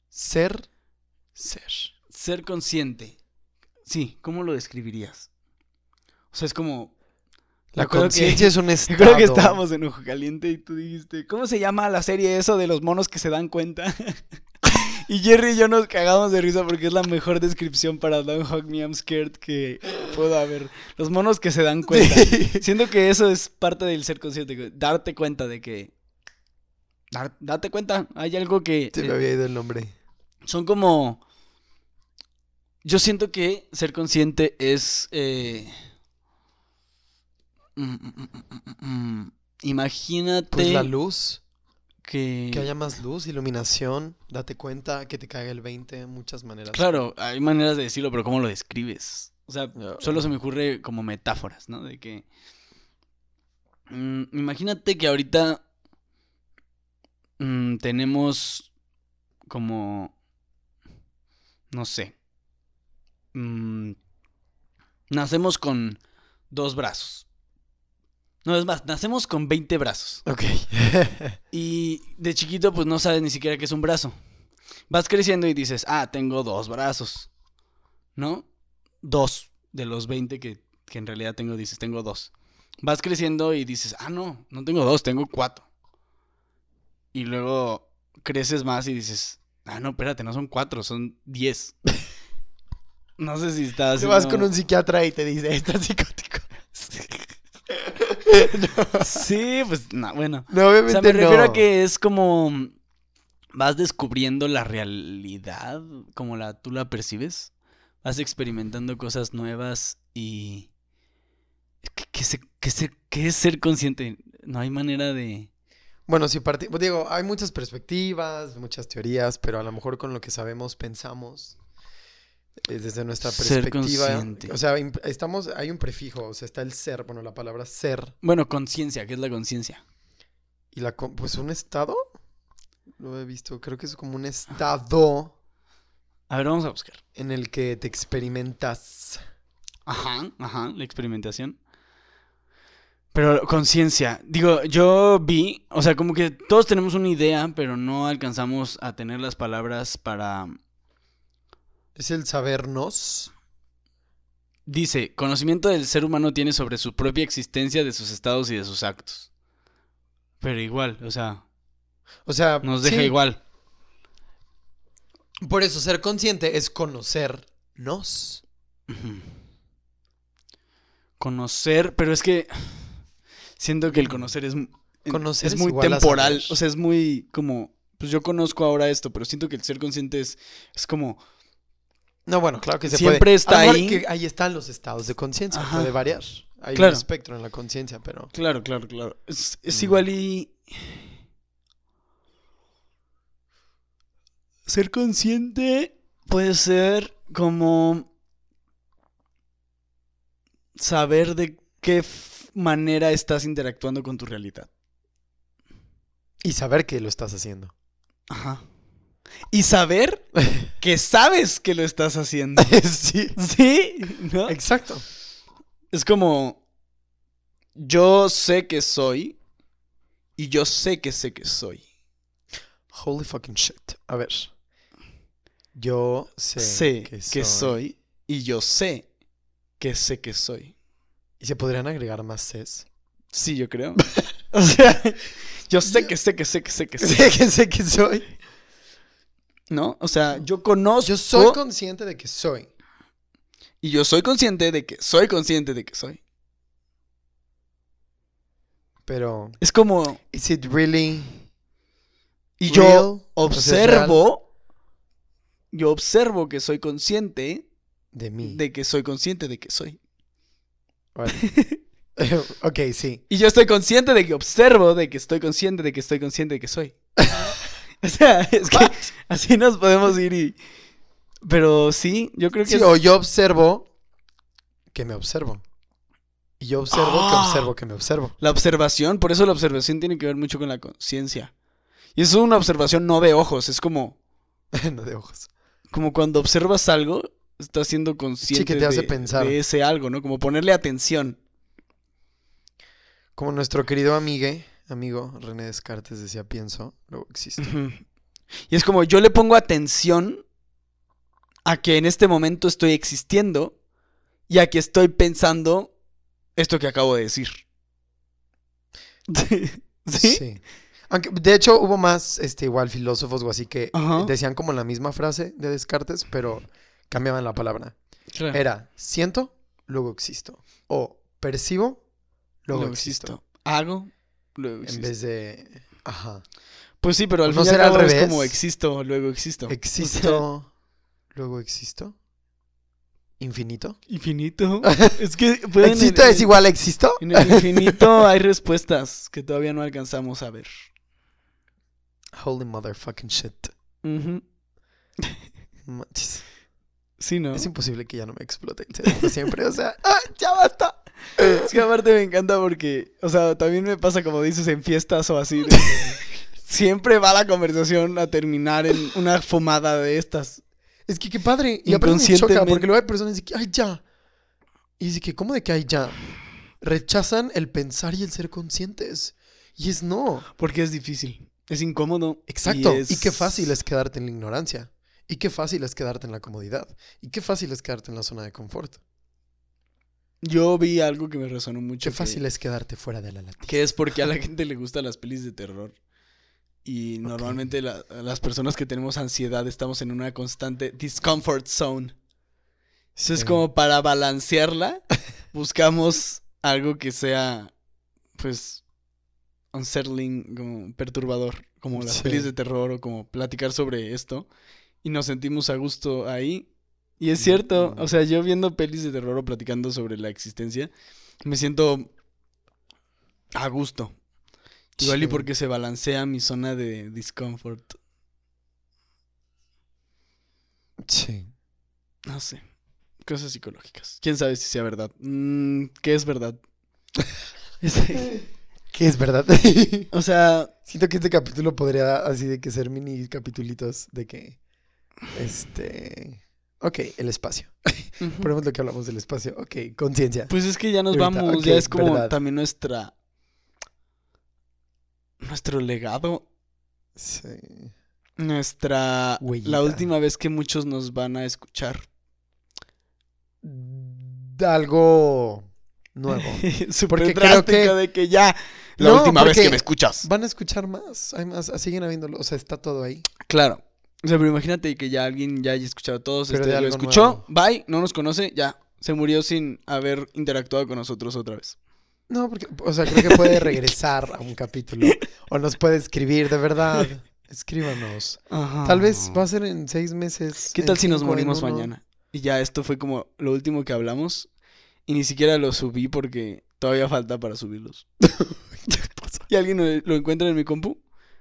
ser. Ser. Ser consciente. Sí, ¿cómo lo describirías? O sea, es como... La conciencia es un estado. Recuerdo que estábamos en Ojo Caliente y tú dijiste, ¿cómo se llama la serie eso de los monos que se dan cuenta? y Jerry y yo nos cagamos de risa porque es la mejor descripción para Don't Hug Me, I'm Scared que puedo haber. Los monos que se dan cuenta. Siento que eso es parte del ser consciente, darte cuenta de que... dar- date cuenta, hay algo que... Se me eh, había ido el nombre. son como... Yo siento que ser consciente es... eh, mm, mm, mm, Imagínate Pues la luz. Que... Que haya más luz, iluminación. Date cuenta que te caiga el 20. Muchas maneras. Claro, hay maneras de decirlo, pero ¿cómo lo describes? O sea, solo se me ocurre como metáforas, ¿no? De que... mm, imagínate que ahorita mm, tenemos como... No sé. mm, nacemos con dos brazos. No, es más, nacemos con 20 brazos. Ok. Y de chiquito, pues no sabes ni siquiera qué es un brazo. Vas creciendo y dices, ah, tengo dos brazos. ¿No? Dos de los 20 que, que en realidad tengo, dices, tengo dos. Vas creciendo y dices, ah, no, no tengo dos, tengo cuatro. Y luego creces más y dices, ah, no, espérate, no son cuatro, son diez. No sé si estás. Te vas con un psiquiatra y te dice, estás psicótico. Sí, pues, no, bueno. No, O obviamente sea, me refiero no. a que es como vas descubriendo la realidad como la tú la percibes. Vas experimentando cosas nuevas y ¿qué, qué se- qué se- qué es ser consciente? No hay manera de Bueno, si partimos, digo, hay muchas perspectivas, muchas teorías, pero a lo mejor con lo que sabemos pensamos desde nuestra perspectiva. O sea, estamos, hay un prefijo, o sea, está el ser, bueno, la palabra ser bueno, conciencia, ¿qué es la conciencia? y la, pues un estado. Lo he visto, creo que es como un estado A ver, vamos a buscar. en el que te experimentas. Ajá, ajá, la experimentación. Pero conciencia, digo, yo vi, o sea, como que todos tenemos una idea, pero no alcanzamos a tener las palabras para Es el sabernos. Dice, conocimiento del ser humano tiene sobre su propia existencia, de sus estados y de sus actos. Pero igual, o sea, O sea, nos deja sí, igual. Por eso ser consciente es conocernos. Conocer, pero es que siento que el conocer es, Conocer es es muy igual temporal, o sea, es muy como, pues yo conozco ahora esto, pero siento que el ser consciente es, es como, No, bueno, claro que se Siempre puede. está A lo mejor ahí. que ahí están los estados de conciencia. Puede variar. Hay Claro. un espectro en la conciencia, pero. claro, claro, claro, es, es Mm. igual y... Ser consciente puede ser como saber de qué manera estás interactuando con tu realidad. Y saber que lo estás haciendo. Ajá. Y saber que sabes que lo estás haciendo. sí. ¿Sí? ¿No? Exacto. Es como, yo sé que soy y yo sé que sé que soy. Holy fucking shit. A ver. Yo sé, sé que, que, soy. y yo sé que sé que soy. ¿Y se podrían agregar más Cs? Sí, yo creo. o sea, yo sé que sé que sé que sé que sé. Sé que sé que soy. ¿No? O sea, yo conozco Yo soy consciente de que soy. y yo soy consciente de que soy consciente de que soy. Pero. Es como, ¿Is it really y yo observo, yo observo que soy consciente de mí? de que soy consciente de que soy. Vale. ok, sí. Y yo estoy consciente de que observo, de que estoy consciente de que estoy consciente de que soy. o sea, es que así nos podemos ir y... Pero sí, yo creo que... Sí, es- o yo observo que me observo. Y yo observo que Ah. observo que me observo. La observación, por eso la observación tiene que ver mucho con la conciencia. Y eso es una observación no de ojos, es como, no de ojos. como cuando observas algo, estás siendo consciente que te hace de, pensar. de ese algo, ¿no? Como ponerle atención. Como nuestro querido amigue, amigo René Descartes decía, pienso, luego existo. Y es como yo le pongo atención a que en este momento estoy existiendo y a que estoy pensando esto que acabo de decir. ¿Sí? Aunque, de hecho, hubo más, este, igual, filósofos o así que decían como la misma frase de Descartes, pero cambiaban la palabra. Claro. Era, siento, luego existo. O percibo, luego, Luego existo. existo. Hago, luego En vez de, ajá, Pues sí, pero al ¿No será al es revés? como existo, luego existo. existo, luego existo. Infinito. Infinito. es que pueden ¿Existo en- es igual a existo? En el infinito hay respuestas que todavía no alcanzamos a ver. Holy motherfucking shit. Ujú. Manches. Sí, ¿no? Es imposible que ya no me explote el cerebro siempre. O sea, ¡ah, ya basta! Es que aparte me encanta porque, o sea, también me pasa como dices en fiestas o así. de- siempre va la conversación a terminar en una fumada de estas. Es que qué padre. Y aparte me choca porque luego hay personas que, ay, ya. Y dice que, ¿cómo de que hay ya? Rechazan el pensar y el ser conscientes. Y es no. Porque es difícil. Es incómodo. Exacto. Y, es- qué fácil es quedarte en la ignorancia. Y qué fácil es quedarte en la comodidad. Y qué fácil es quedarte en la zona de confort. Yo vi algo que me resonó mucho. Qué que- fácil es quedarte fuera de la lata. Que es porque a la gente le gustan las pelis de terror. Y normalmente la- las personas que tenemos ansiedad estamos en una constante discomfort zone. Entonces, Sí. como para balancearla, buscamos algo que sea, pues, unsettling, como perturbador, como las Sí. pelis de terror o como platicar sobre esto. Y nos sentimos a gusto ahí. Y es cierto, o sea, yo viendo pelis de terror o platicando sobre la existencia, me siento a gusto. Igual y porque se balancea mi zona de discomfort. Sí. No sé. Cosas psicológicas. ¿Quién sabe si sea verdad? Mm, ¿Qué es verdad? ¿Qué es verdad? o sea, Siento que este capítulo podría así de que ser mini capitulitos de que. Este. Ok, el espacio. Ponemos lo que hablamos del espacio. Ok, conciencia. pues es que ya nos ahorita, vamos. ok, ya es como verdad. también nuestra. Nuestro legado. Sí. Nuestra. Huellita. La última vez que muchos nos van a escuchar. Algo nuevo. Súper Porque creo que- de que ya. La No, última vez que me escuchas. Van a escuchar más. Hay más. Siguen habiéndolo. O sea, está todo ahí. Claro. O sea, pero imagínate que ya alguien ya haya escuchado todos, Pero este, lo escuchó, bye, no nos conoce, ya, se murió sin haber interactuado con nosotros otra vez. No, porque, o sea, creo que puede regresar a un capítulo. O nos puede escribir, de verdad. Escríbanos. Tal vez va a ser en seis meses. ¿Qué tal si nos morimos mañana? Y ya esto fue como lo último que hablamos y ni siquiera lo subí porque todavía falta para subirlos. y alguien lo, lo encuentra en mi compu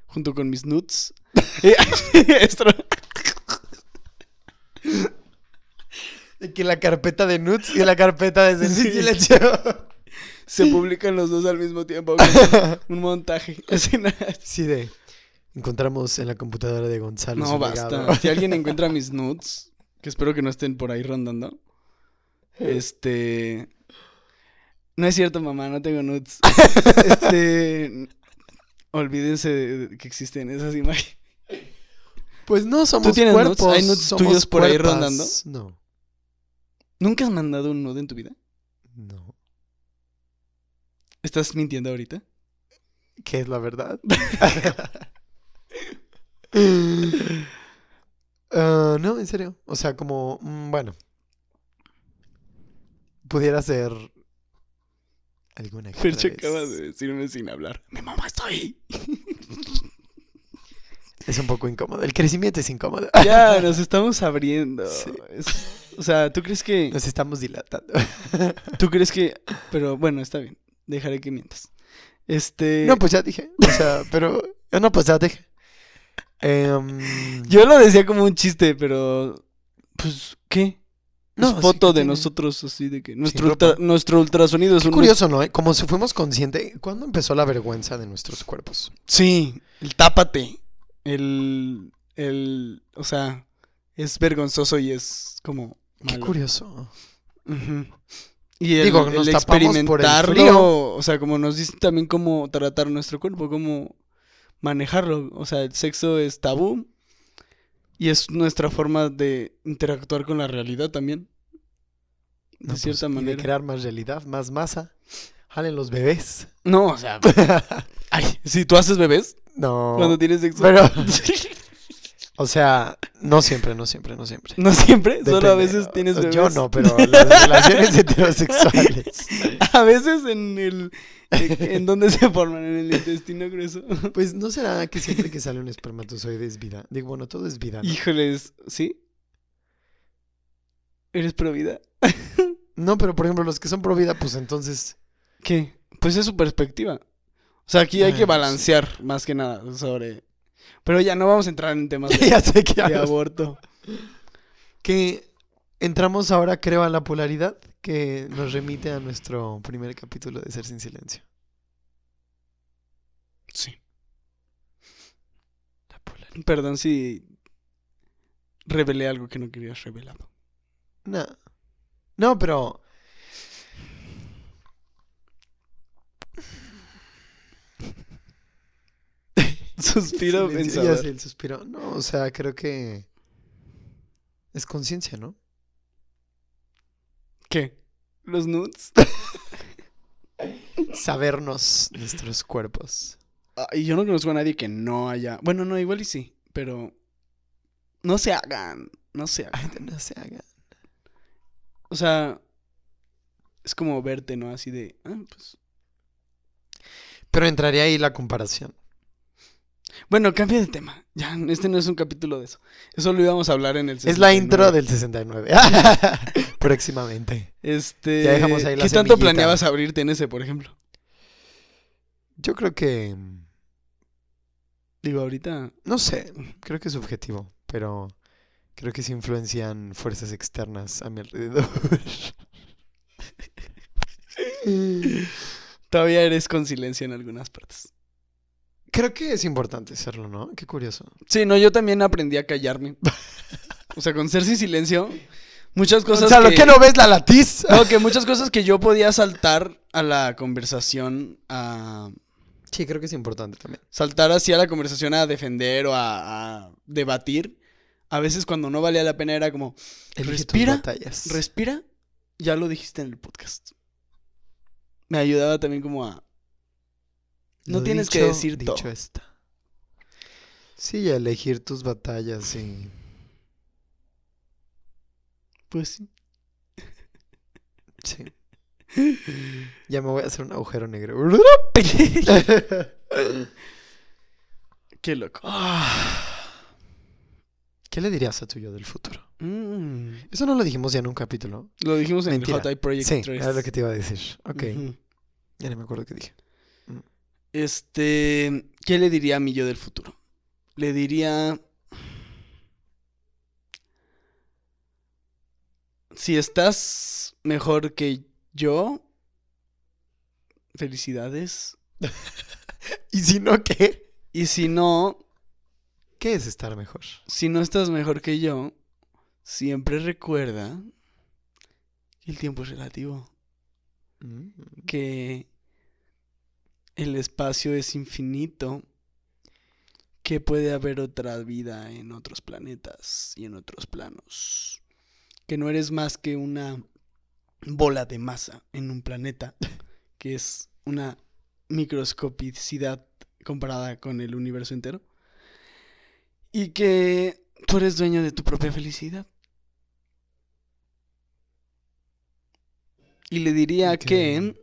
junto con mis nudes. Que la carpeta de nudes y la carpeta de silencio. se publican los dos al mismo tiempo. Un montaje. Sí, de. Encontramos en la computadora de Gonzalo. No, basta. Si alguien encuentra mis nudes, que espero que no estén por ahí rondando. Este. No es cierto, mamá, no tengo nudes. Este. Olvídense de de que existen esas imágenes. Pues no somos tienes nudes? cuerpos. ¿Hay nudes somos tuyos por ahí rondando? No, ¿Nunca has mandado un nude en tu vida? no. ¿Estás mintiendo ahorita? ¿Qué es la verdad? Ah, no, en serio. O sea, como, mm, bueno. Pudiera ser alguna otra acaba de decirme sin hablar. Mi mamá está ahí. Es un poco incómodo. El crecimiento es incómodo. Ya, nos estamos abriendo. Sí. Es- o sea, ¿tú crees que... Nos estamos dilatando. ¿Tú crees que...? Pero bueno, está bien. Dejaré que mientas. Este... No, pues ya dije. O sea, pero. ah, No, pues ya dije. Em, Yo lo decía como un chiste, pero... Pues, ¿qué? No, foto ¿qué de tiene? nosotros, así de que... Nuestro, ultra- nuestro ultrasonido es Qué un... curioso, ¿no? Como si fuimos conscientes. ¿Cuándo empezó la vergüenza de nuestros cuerpos? Sí, el tápate. El... El... O sea, es vergonzoso y es como... Qué curioso. Y el, Digo, experimentarlo, o sea, como nos dicen también cómo tratar nuestro cuerpo, cómo manejarlo. O sea, el sexo es tabú y es nuestra forma de interactuar con la realidad también. De No, cierta pues, y manera. De crear más realidad, más masa. Jalen los bebés. No, o sea, ay, si tú haces bebés no. cuando tienes sexo. Pero- O sea, no siempre, no siempre, no siempre. no siempre, solo a veces tienes bebés. Yo no, pero las relaciones heterosexuales. A veces en el en donde se forman en el intestino grueso. Pues no será que siempre que sale un espermatozoide es vida. Digo, bueno, todo es vida. ¿no? Híjoles, ¿sí? ¿Eres pro vida? No, pero por ejemplo, los que son pro vida, pues entonces. ¿Qué? Pues es su perspectiva. O sea, aquí hay que balancear más que nada sobre... Pero ya no vamos a entrar en temas de, ya sé que de aborto. Que entramos ahora, creo, a la polaridad que nos remite a nuestro primer capítulo de Ser sin Silencio. Sí. La polaridad. Perdón si revelé algo que no querías revelado. No. No, pero. Suspiro saber. sé, el suspiro. No, o sea, creo que. Es conciencia, ¿no? ¿Qué? ¿Los nudes? Sabernos nuestros cuerpos. Ah, y yo no conozco a nadie que no haya... Bueno, no, igual y sí, pero... No se hagan, no se hagan. Ay, no se haga. O sea, es como verte, ¿no? Así de, ah, pues... Pero entraría ahí la comparación. Bueno, cambia de tema. Ya, este no es un capítulo de eso. Eso lo íbamos a hablar en el Es la 69. intro del 69. Próximamente. Este... Ya dejamos ahí la ¿Qué tanto planeabas abrirte en ese, por ejemplo? Yo creo que. Digo, ahorita... No sé, creo que es subjetivo, pero creo que se influencian fuerzas externas a mi alrededor. Todavía eres con silencio en algunas partes. Creo que es importante serlo, ¿no? Qué curioso. Sí, no, yo también aprendí a callarme. O sea, con ser sin silencio, muchas cosas Gonzalo, que... ¿qué no ves la latiz? No, que muchas cosas que yo podía saltar a la conversación, a Sí, creo que es importante también. saltar así a la conversación a defender o a, a debatir. A veces cuando no valía la pena era como, Elige Respira, respira, ya lo dijiste en el podcast. Me ayudaba también como a... No Lo tienes que decir dicho todo. está. Sí, elegir tus batallas y... Pues sí. Sí. Ya me voy a hacer un agujero negro. Qué loco. ¿Qué le dirías a tu yo del futuro? Mm. Eso no lo dijimos ya en un capítulo. Lo dijimos en Mentira. el Hot Eye Project Sí, 3. era lo que te iba a decir. Ok, ya no me acuerdo qué dije. Este, ¿qué le diría a mi yo del futuro? Le diría si estás mejor que yo, felicidades. ¿Y si no qué? Y si no, ¿Qué es estar mejor? si no estás mejor que yo, siempre recuerda que el tiempo es relativo, Mm. que el espacio es infinito, que puede haber otra vida en otros planetas y en otros planos, que no eres más que una bola de masa en un planeta, que es una microscopicidad comparada con el universo entero, y que tú eres dueño de tu propia felicidad. Y le diría Ok. que...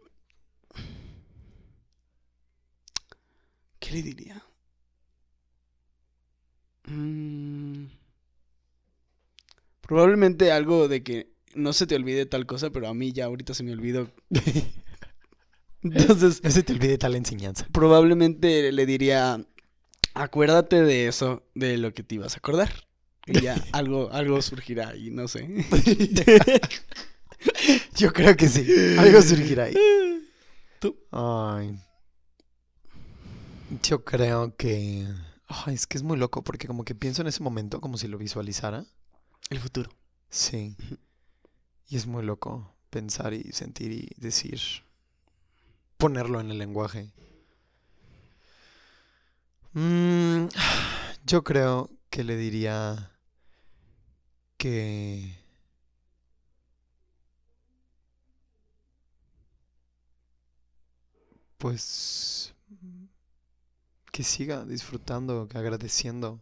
¿Qué le diría? Mm, Probablemente algo de que no se te olvide tal cosa, pero a mí ya ahorita se me olvidó. Entonces, No se te olvide tal enseñanza. probablemente le diría, acuérdate de eso, de lo que te ibas a acordar. Y ya algo, algo surgirá y no sé. Yo creo que sí. Algo surgirá ahí. ¿Tú? Ay. Yo creo que. Ay, es que es muy loco porque como que pienso en ese momento como si lo visualizara. El futuro. Sí. Y es muy loco pensar y sentir y decir. Ponerlo en el lenguaje. Mm, yo creo que le diría que... Pues... Que siga disfrutando, que agradeciendo.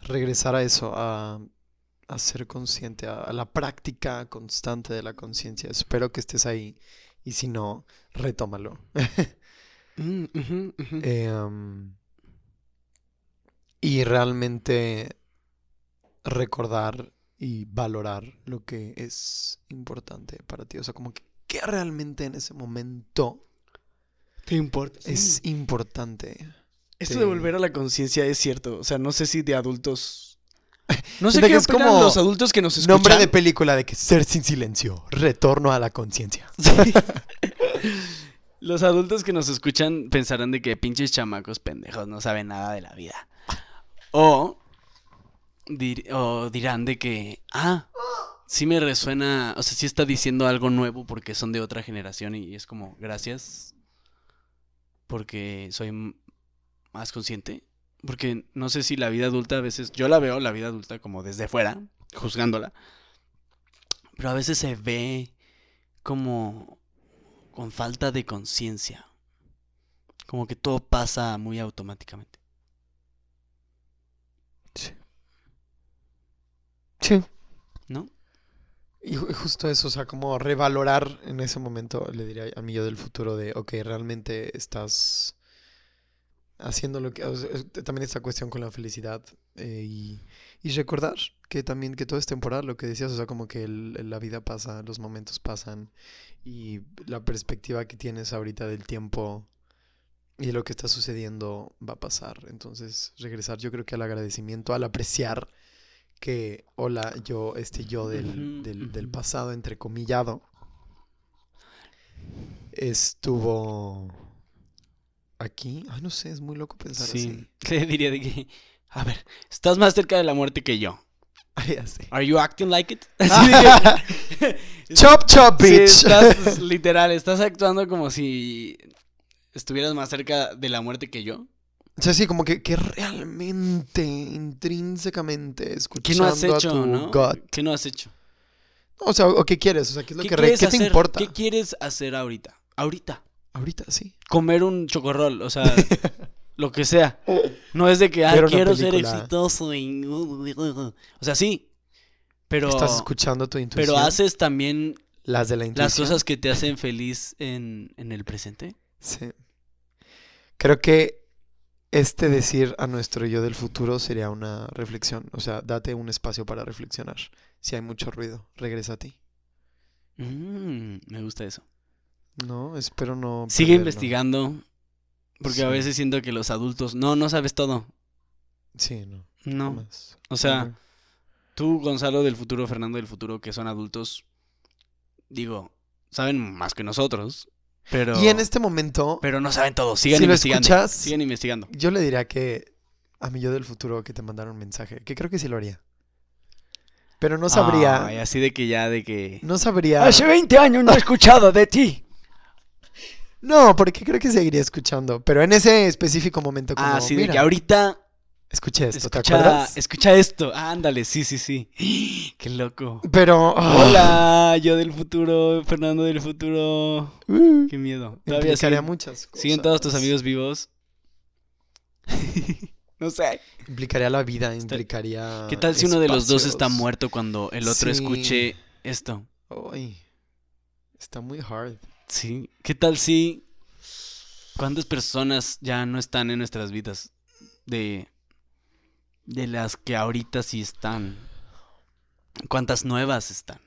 Regresar a eso, a, a ser consciente, a, a la práctica constante de la conciencia. Espero que estés ahí. Y si no, retómalo. Mm. Eh, um, y realmente recordar y valorar lo que es importante para ti. O sea, como que qué realmente en ese momento ¿Te importa? es importante. Esto Sí. de volver a la conciencia es cierto. O sea, no sé si de adultos. No sé Siento qué es como los adultos que nos escuchan. Nombre de película de que ser sin silencio, retorno a la conciencia. Sí. Los adultos que nos escuchan pensarán de que pinches chamacos pendejos no saben nada de la vida. O, dir- o dirán de que, ah, sí me resuena, o sea, sí está diciendo algo nuevo porque son de otra generación y es como, gracias, porque soy más consciente. Porque no sé si la vida adulta a veces, yo la veo, la vida adulta como desde fuera, juzgándola, pero a veces se ve como con falta de conciencia. Como que todo pasa muy automáticamente. Sí. ¿No? Y ju- justo eso, o sea, como revalorar en ese momento, le diría a mí yo del futuro de, ok, realmente estás haciendo lo que... o sea, es- también esta cuestión con la felicidad eh, y, y recordar que también que todo es temporal, lo que decías, o sea, como que el- la vida pasa, los momentos pasan y la perspectiva que tienes ahorita del tiempo y de lo que está sucediendo va a pasar. Entonces, regresar yo creo que al agradecimiento, al apreciar que, hola, yo, este yo del, del, del pasado, entrecomillado, estuvo aquí. Ay, no sé, es muy loco pensar así. Sí. Le diría de que, a ver, estás más cerca de la muerte que yo. Ay, así. Are you acting like it? Así chop, chop, Sí, bitch. estás literal, estás actuando como si estuvieras más cerca de la muerte que yo. O sea, sí, como que, que realmente, intrínsecamente, ¿Qué escuchando no has hecho, a tu no? gut. ¿Qué no has hecho? O sea, o qué quieres, o sea, qué es lo ¿Qué, que ¿qué te importa? ¿Qué quieres hacer ahorita? Ahorita. Ahorita, sí. Comer un chocorrol, o sea, lo que sea. No es de que, ah, quiero ser exitoso. y- O sea, sí. Pero, Estás escuchando tu intuición. pero haces también las de la intuición. las cosas que te hacen feliz en, en el presente. Sí. Creo que este decir a nuestro yo del futuro sería una reflexión. O sea, date un espacio para reflexionar. Si hay mucho ruido, regresa a ti. Mm, me gusta eso. No, espero no. Sigue perderlo. investigando. Porque a veces siento que los adultos. No, no sabes todo. Sí, no. No. jamás. O sea, tú, Gonzalo del futuro, Fernando del futuro, que son adultos, digo, saben más que nosotros. Pero. Y en este momento, Pero no saben todo. Sigan si lo investigando. escuchas, Sigan investigando. yo le diría que a mi yo del futuro que te mandaron un mensaje, que creo que sí lo haría. Pero no sabría. Ay, así de que ya, de que. no sabría. 20 años no he escuchado de ti. No, porque creo que seguiría escuchando. Pero en ese específico momento, como, Ah, sí, de mira, que ahorita. escuché esto, ¿te Escucha, acuerdas? escucha esto. ándale, sí, sí, sí. Qué loco. Pero. ah, Hola, yo del futuro, Fernando del futuro. uh, Qué miedo. Todavía siguen, muchas cosas. siguen todos tus amigos vivos. no sé. Implicaría la vida, implicaría. ¿Qué tal si uno de los dos está muerto cuando el otro Sí. escuche esto? Ay, está muy hard. Sí. ¿Qué tal si cuántas personas ya no están en nuestras vidas de de las que ahorita sí están? ¿Cuántas nuevas están?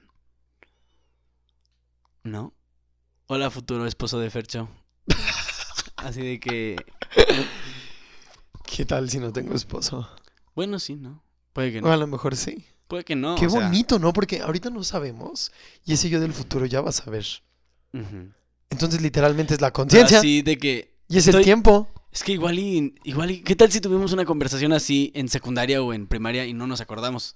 ¿No? Hola, futuro esposo de Fercho. Así de que, ¿Qué tal si no tengo esposo? bueno, sí, ¿no? Puede que O no. a lo mejor sí. Puede que no. Qué o sea, bonito, ¿no? Porque ahorita no sabemos. Y ese yo del futuro ya va a saber. Entonces, literalmente es la conciencia. Así de que Y es estoy- el tiempo. Es que igual y, igual y, ¿qué tal si tuvimos una conversación así en secundaria o en primaria y no nos acordamos?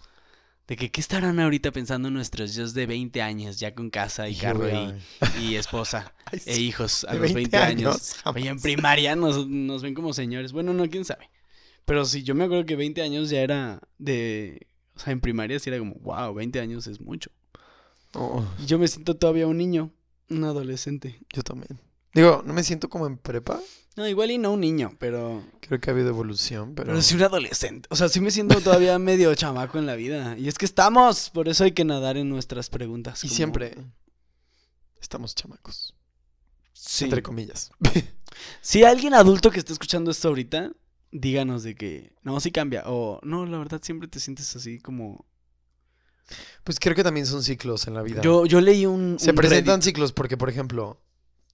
De que, ¿qué estarán ahorita pensando nuestros yo de 20 años, ya con casa y carro y, y esposa ay, e hijos a de los 20 años? Oye, en primaria nos, nos ven como señores. Bueno, no, quién sabe. Pero sí, yo me acuerdo que 20 años ya era de... O sea, en primaria sí era como, wow, 20 años es mucho. Oh, Y yo me siento todavía un niño, un adolescente. yo también. Digo, no me siento como en prepa. No, igual y no un niño, pero... Creo que ha habido evolución, pero. Pero sí un adolescente. O sea, sí me siento todavía medio chamaco en la vida. Y es que estamos, por eso hay que nadar en nuestras preguntas. Y como- siempre estamos chamacos. Sí. Entre comillas. Si alguien adulto que está escuchando esto ahorita, díganos de que no, sí cambia. O no, la verdad siempre te sientes así como. Pues creo que también son ciclos en la vida. Yo, yo leí un. Se un presentan Reddit. ciclos porque, por ejemplo,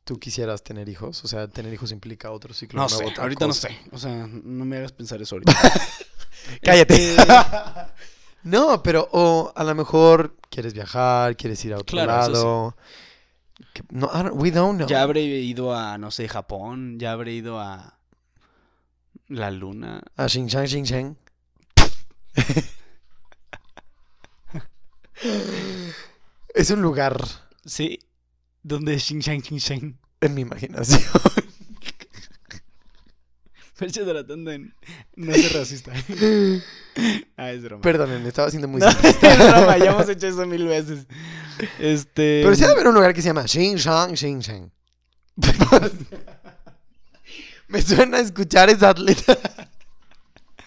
tú quisieras tener hijos. O sea, tener hijos implica otro ciclo. No sé, otra ahorita cosa. no sé. O sea, no me hagas pensar eso ahorita. Cállate. Este, no, pero o a lo mejor quieres viajar, quieres ir a otro Claro, eso sí. lado. Que- No, we don't know. ya habré ido a, no sé, Japón. Ya habré ido a. La luna. A Xinjiang, Xinjiang. es un lugar Sí. Donde Xinjiang, Xinjiang. en mi imaginación. Me estoy tratando en no ser racista. ah, es broma. Perdonen, estaba siendo muy No, es broma, ya hemos hecho eso mil veces. Este. Pero sí debe haber un lugar que se llama Xinjiang, Xinjiang. Me suena a escuchar esa atleta.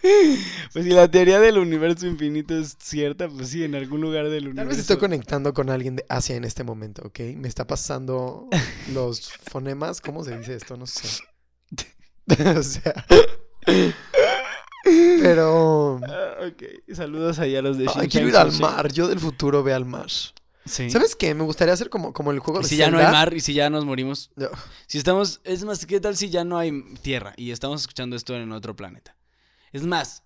Pues si la teoría del universo infinito es cierta, pues sí, en algún lugar del Tal universo. vez estoy conectando con alguien de Asia en este momento, ¿ok? Me está pasando los fonemas. ¿Cómo se dice esto? No sé. o sea. Pero. Ah, ok, saludos allá a los de Ay, Xinjiang, quiero ir al mar. Yo del futuro ve al mar. Sí. ¿Sabes qué? Me gustaría hacer como, como el juego Y de si ya no hay mar y si ya nos morimos. No. Si estamos. Es más, ¿qué tal si ya no hay tierra y estamos escuchando esto en otro planeta? Es más,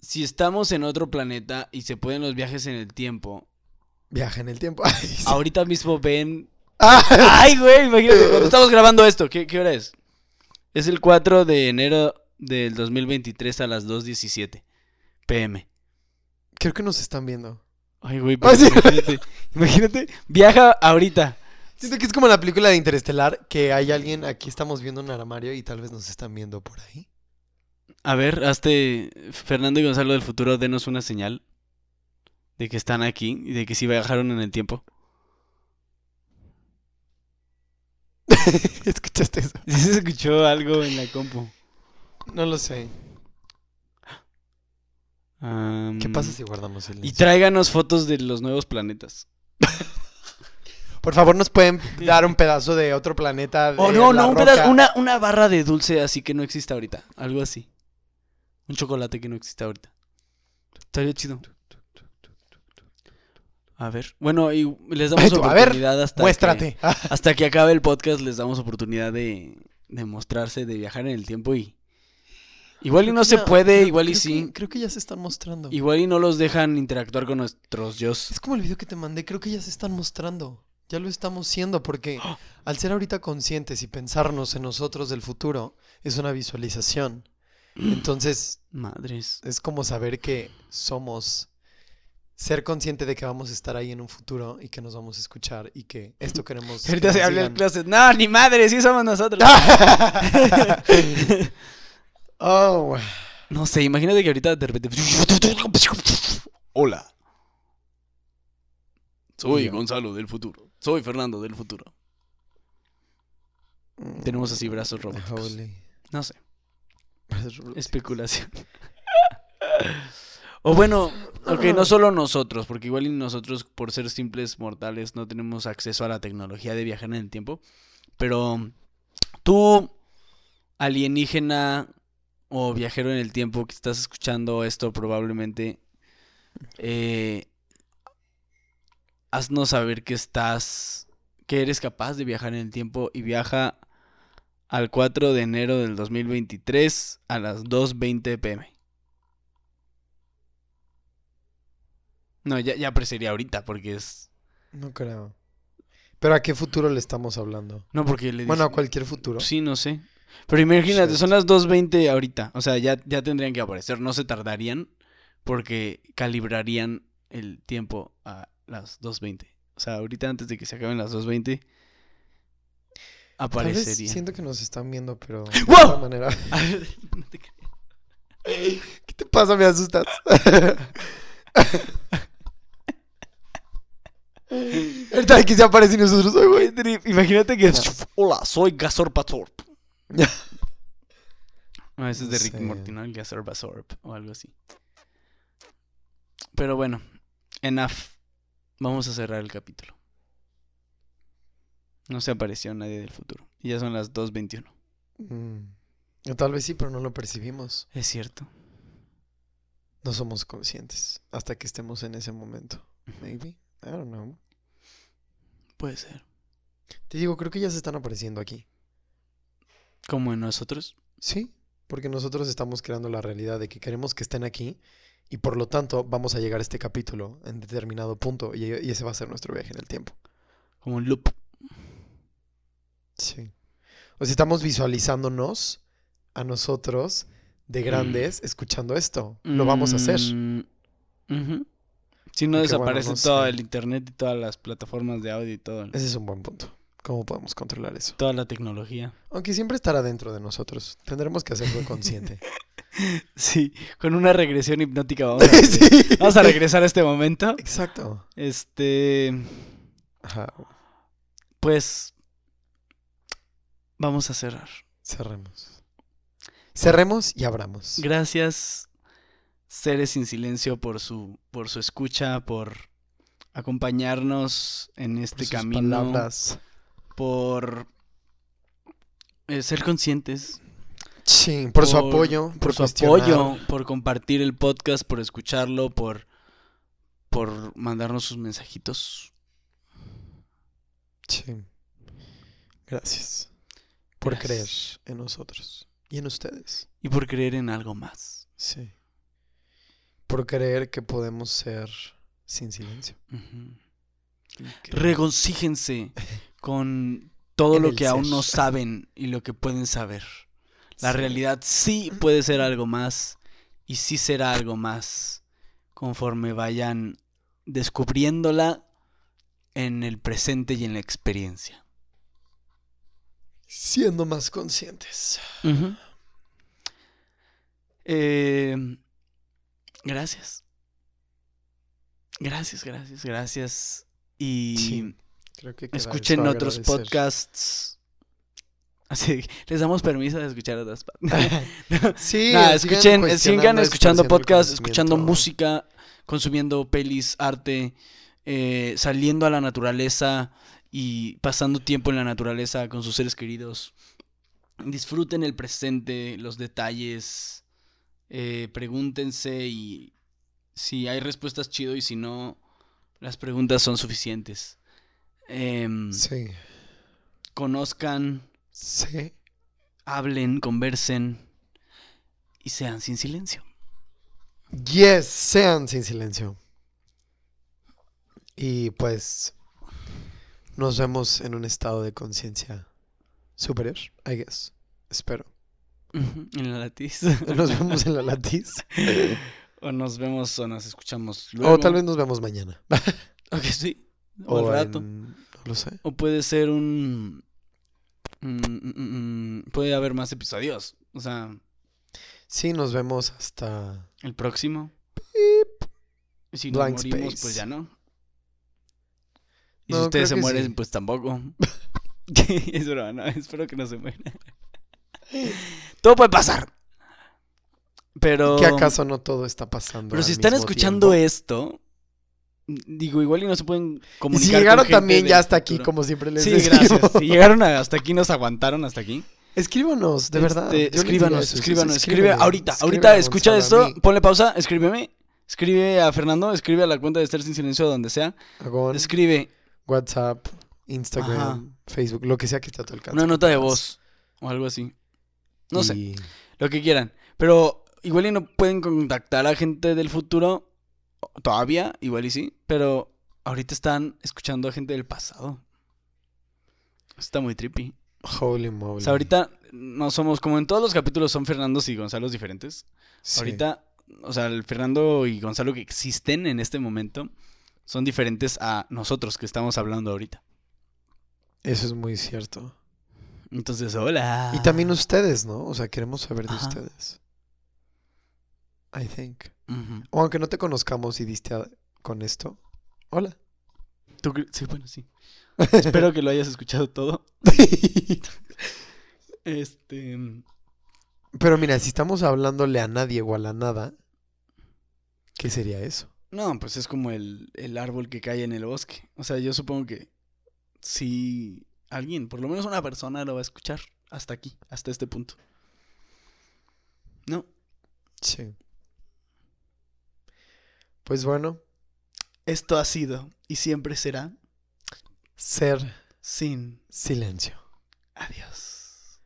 si estamos en otro planeta y se pueden los viajes en el tiempo, Viaja en el tiempo. Ay, sí. ahorita mismo ven Ah, Ay, güey, imagínate, cuando estamos grabando esto, ¿qué, qué hora es? Es el 4 de enero del 2023 a las 2.17 pm. creo que nos están viendo. Ay, güey, Ah, pero sí. imagínate, imagínate, viaja ahorita. Siento que es como la película de Interestelar, que hay alguien, aquí estamos viendo un armario y tal vez nos están viendo por ahí. A ver, hazte, Fernando y Gonzalo del futuro, denos una señal de que están aquí y de que sí viajaron en el tiempo. ¿Escuchaste eso? Sí se escuchó algo en la compu. No lo sé. ¿Qué pasa si guardamos Y silencio? tráiganos fotos de los nuevos planetas. Por favor, ¿nos pueden dar un pedazo de otro planeta? Oh, de no, la no, un roca? pedazo- una, una barra de dulce así que no existe ahorita. Algo así. Un chocolate que no existe ahorita. Estaría chido. A ver. Bueno, y les damos Ay, tú, a ver, oportunidad hasta Muéstrate. que, hasta que acabe el podcast. Les damos oportunidad de, de mostrarse, de viajar en el tiempo y igual y no se ya- puede, creo- igual y sí. que- creo que ya se están mostrando. Igual y no los dejan interactuar con nuestros yo. Es como el video que te mandé, creo que ya se están mostrando. Ya lo estamos siendo porque al ser ahorita conscientes y pensarnos en nosotros del futuro, es una visualización. Entonces, Madres. es como saber que somos, ser consciente de que vamos a estar ahí en un futuro y que nos vamos a escuchar y que esto queremos. que Ahorita se habla closet. No, ni madre, sí somos nosotros. oh, No sé, imagínate que ahorita de repente. Hola. Soy. Gonzalo del futuro. Soy Fernando del futuro. Tenemos así brazos robóticos. Holy. No sé, especulación. o bueno, ok, no solo nosotros, porque igual nosotros, por ser simples mortales, no tenemos acceso a la tecnología de viajar en el tiempo. Pero tú, alienígena o viajero en el tiempo que estás escuchando esto, probablemente, eh, haznos saber que estás, que eres capaz de viajar en el tiempo y viaja al 4 de enero del 2023 a las 2.20 pm. No, ya, ya pero sería ahorita porque es... No creo. Pero ¿a qué futuro le estamos hablando? No, porque le Bueno, a dije- cualquier futuro. Sí, no sé. Pero imagínate, Shit. son las 2.20 ahorita. O sea, ya, ya tendrían que aparecer. No se tardarían porque calibrarían el tiempo a las 2.20. O sea, ahorita antes de que se acaben las 2.20 Tal vez aparecería. siento que nos están viendo, pero de ¡Wow! alguna manera. A ver, no te creas. ¿Qué te pasa? Me asustas. Ahorita aquí se aparece y nosotros, ay, güey. Imagínate que es... Hola, soy Gazorpatorp. No, ese es de Rick sé. Morty, ¿no? El Gazorpatorp o algo así. Pero bueno, enough. Vamos a cerrar el capítulo. No se apareció nadie del futuro. Y ya son las 2.21. Mm. Tal vez sí, pero no lo percibimos. Es cierto. No somos conscientes hasta que estemos en ese momento. Maybe. I don't know. Puede ser. Te digo, creo que ya se están apareciendo aquí. Como en nosotros. Sí, porque nosotros estamos creando la realidad de que queremos que estén aquí y por lo tanto vamos a llegar a este capítulo en determinado punto y, y ese va a ser nuestro viaje en el tiempo. Como un loop. Sí. O sea, estamos visualizándonos a nosotros de grandes escuchando esto. Lo vamos a hacer. Mm. Si no bueno, desaparece no todo sé. el internet y todas las plataformas de audio y todo, Ese es un buen punto. ¿Cómo podemos controlar eso? toda la tecnología. Aunque siempre estará dentro de nosotros. Tendremos que hacerlo consciente. Sí, con una regresión hipnótica vamos a, regre- sí. vamos a regresar a este momento. Exacto. Este, Ajá. pues vamos a cerrar. Cerremos. Cerremos y abramos. Gracias, seres sin silencio, por su, por su escucha, por acompañarnos en Por este camino, palabras. por eh, ser conscientes, Sí, por, su apoyo. por su cuestionar. apoyo, por compartir el podcast, por escucharlo, por, por mandarnos sus mensajitos. Sí. Gracias. Por creer en nosotros. Y en ustedes. Y por creer en algo más. Sí. Por creer que podemos ser sin silencio. Que- Regocíjense con todo lo que aún no saben y lo que pueden saber. La Sí. realidad sí puede ser algo más y sí será algo más conforme vayan descubriéndola en el presente y en la experiencia. Siendo más conscientes. Eh, gracias. Gracias, gracias, gracias. Y Sí, Creo que escuchen otros podcasts Así que les damos permiso de escuchar otras partes. sí, Nada, sigan escuchen, sigan escuchando podcasts, escuchando música, consumiendo pelis, arte, eh, saliendo a la naturaleza y pasando tiempo en la naturaleza con sus seres queridos. Disfruten el presente, los detalles, eh, pregúntense y si hay respuestas chido y si no, las preguntas son suficientes. Em, Sí, Conozcan, sí. hablen, conversen y sean sin silencio. Yes, sean sin silencio. Y pues nos vemos en un estado de conciencia superior, I guess. Espero. En la latiz. Nos vemos en la latiz. o nos vemos o nos escuchamos luego. O tal vez nos vemos mañana. Ok, sí. O, al rato. en- No lo sé. O puede ser un... mm, mm, mm, puede haber más episodios. O sea, Sí, nos vemos hasta... el próximo. Y si Blank morimos, space. pues ya no. Y No, si ustedes se mueren, sí. pues tampoco. es broma, no, espero que no se mueran. Todo puede pasar. Pero... ¿Qué acaso no todo está pasando? Pero si están escuchando tiempo? esto, digo, igual y no se pueden Y comunicar. si llegaron también ya hasta aquí, como siempre les Sí, decimos. gracias. Si llegaron hasta aquí, nos aguantaron hasta aquí. Escríbanos, de verdad. Este, les diría escríbanos, eso, escríbanos, escribe ahorita, ahorita escucha esto, ponle pausa, escríbeme, escribe a Fernando, escribe a la cuenta de Estar Sin Silencio donde sea, a Gon, escribe WhatsApp, Instagram, Ajá. Facebook, lo que sea que esté a tu alcance. una nota de voz o algo así. No sé, lo que quieran. Pero igual y no pueden contactar a gente del futuro todavía, igual y sí, pero ahorita están escuchando a gente del pasado. Está muy trippy. Holy moly. O sea, ahorita no somos, como en todos los capítulos son Fernandos y Gonzalos diferentes. Sí. Ahorita, o sea, el Fernando y Gonzalo que existen en este momento son diferentes a nosotros que estamos hablando ahorita. Eso es muy cierto. Entonces, hola. Y también ustedes, ¿no? O sea, queremos saber de Ajá. ustedes. I think. O aunque no te conozcamos y diste a- con esto. Hola. ¿Tú cre- Sí, bueno, sí. Espero que lo hayas escuchado todo. Este. Pero mira, si estamos hablándole a nadie o a la nada, ¿qué sería eso? No, pues es como el, el árbol que cae en el bosque. O sea, yo supongo que si alguien, por lo menos una persona, lo va a escuchar hasta aquí, hasta este punto. No, Sí. Pues bueno, esto ha sido y siempre será ser sin silencio. adiós.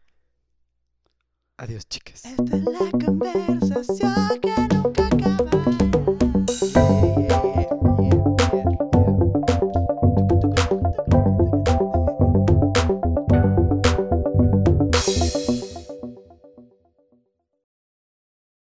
Adiós, chicas. Esta es la conversación que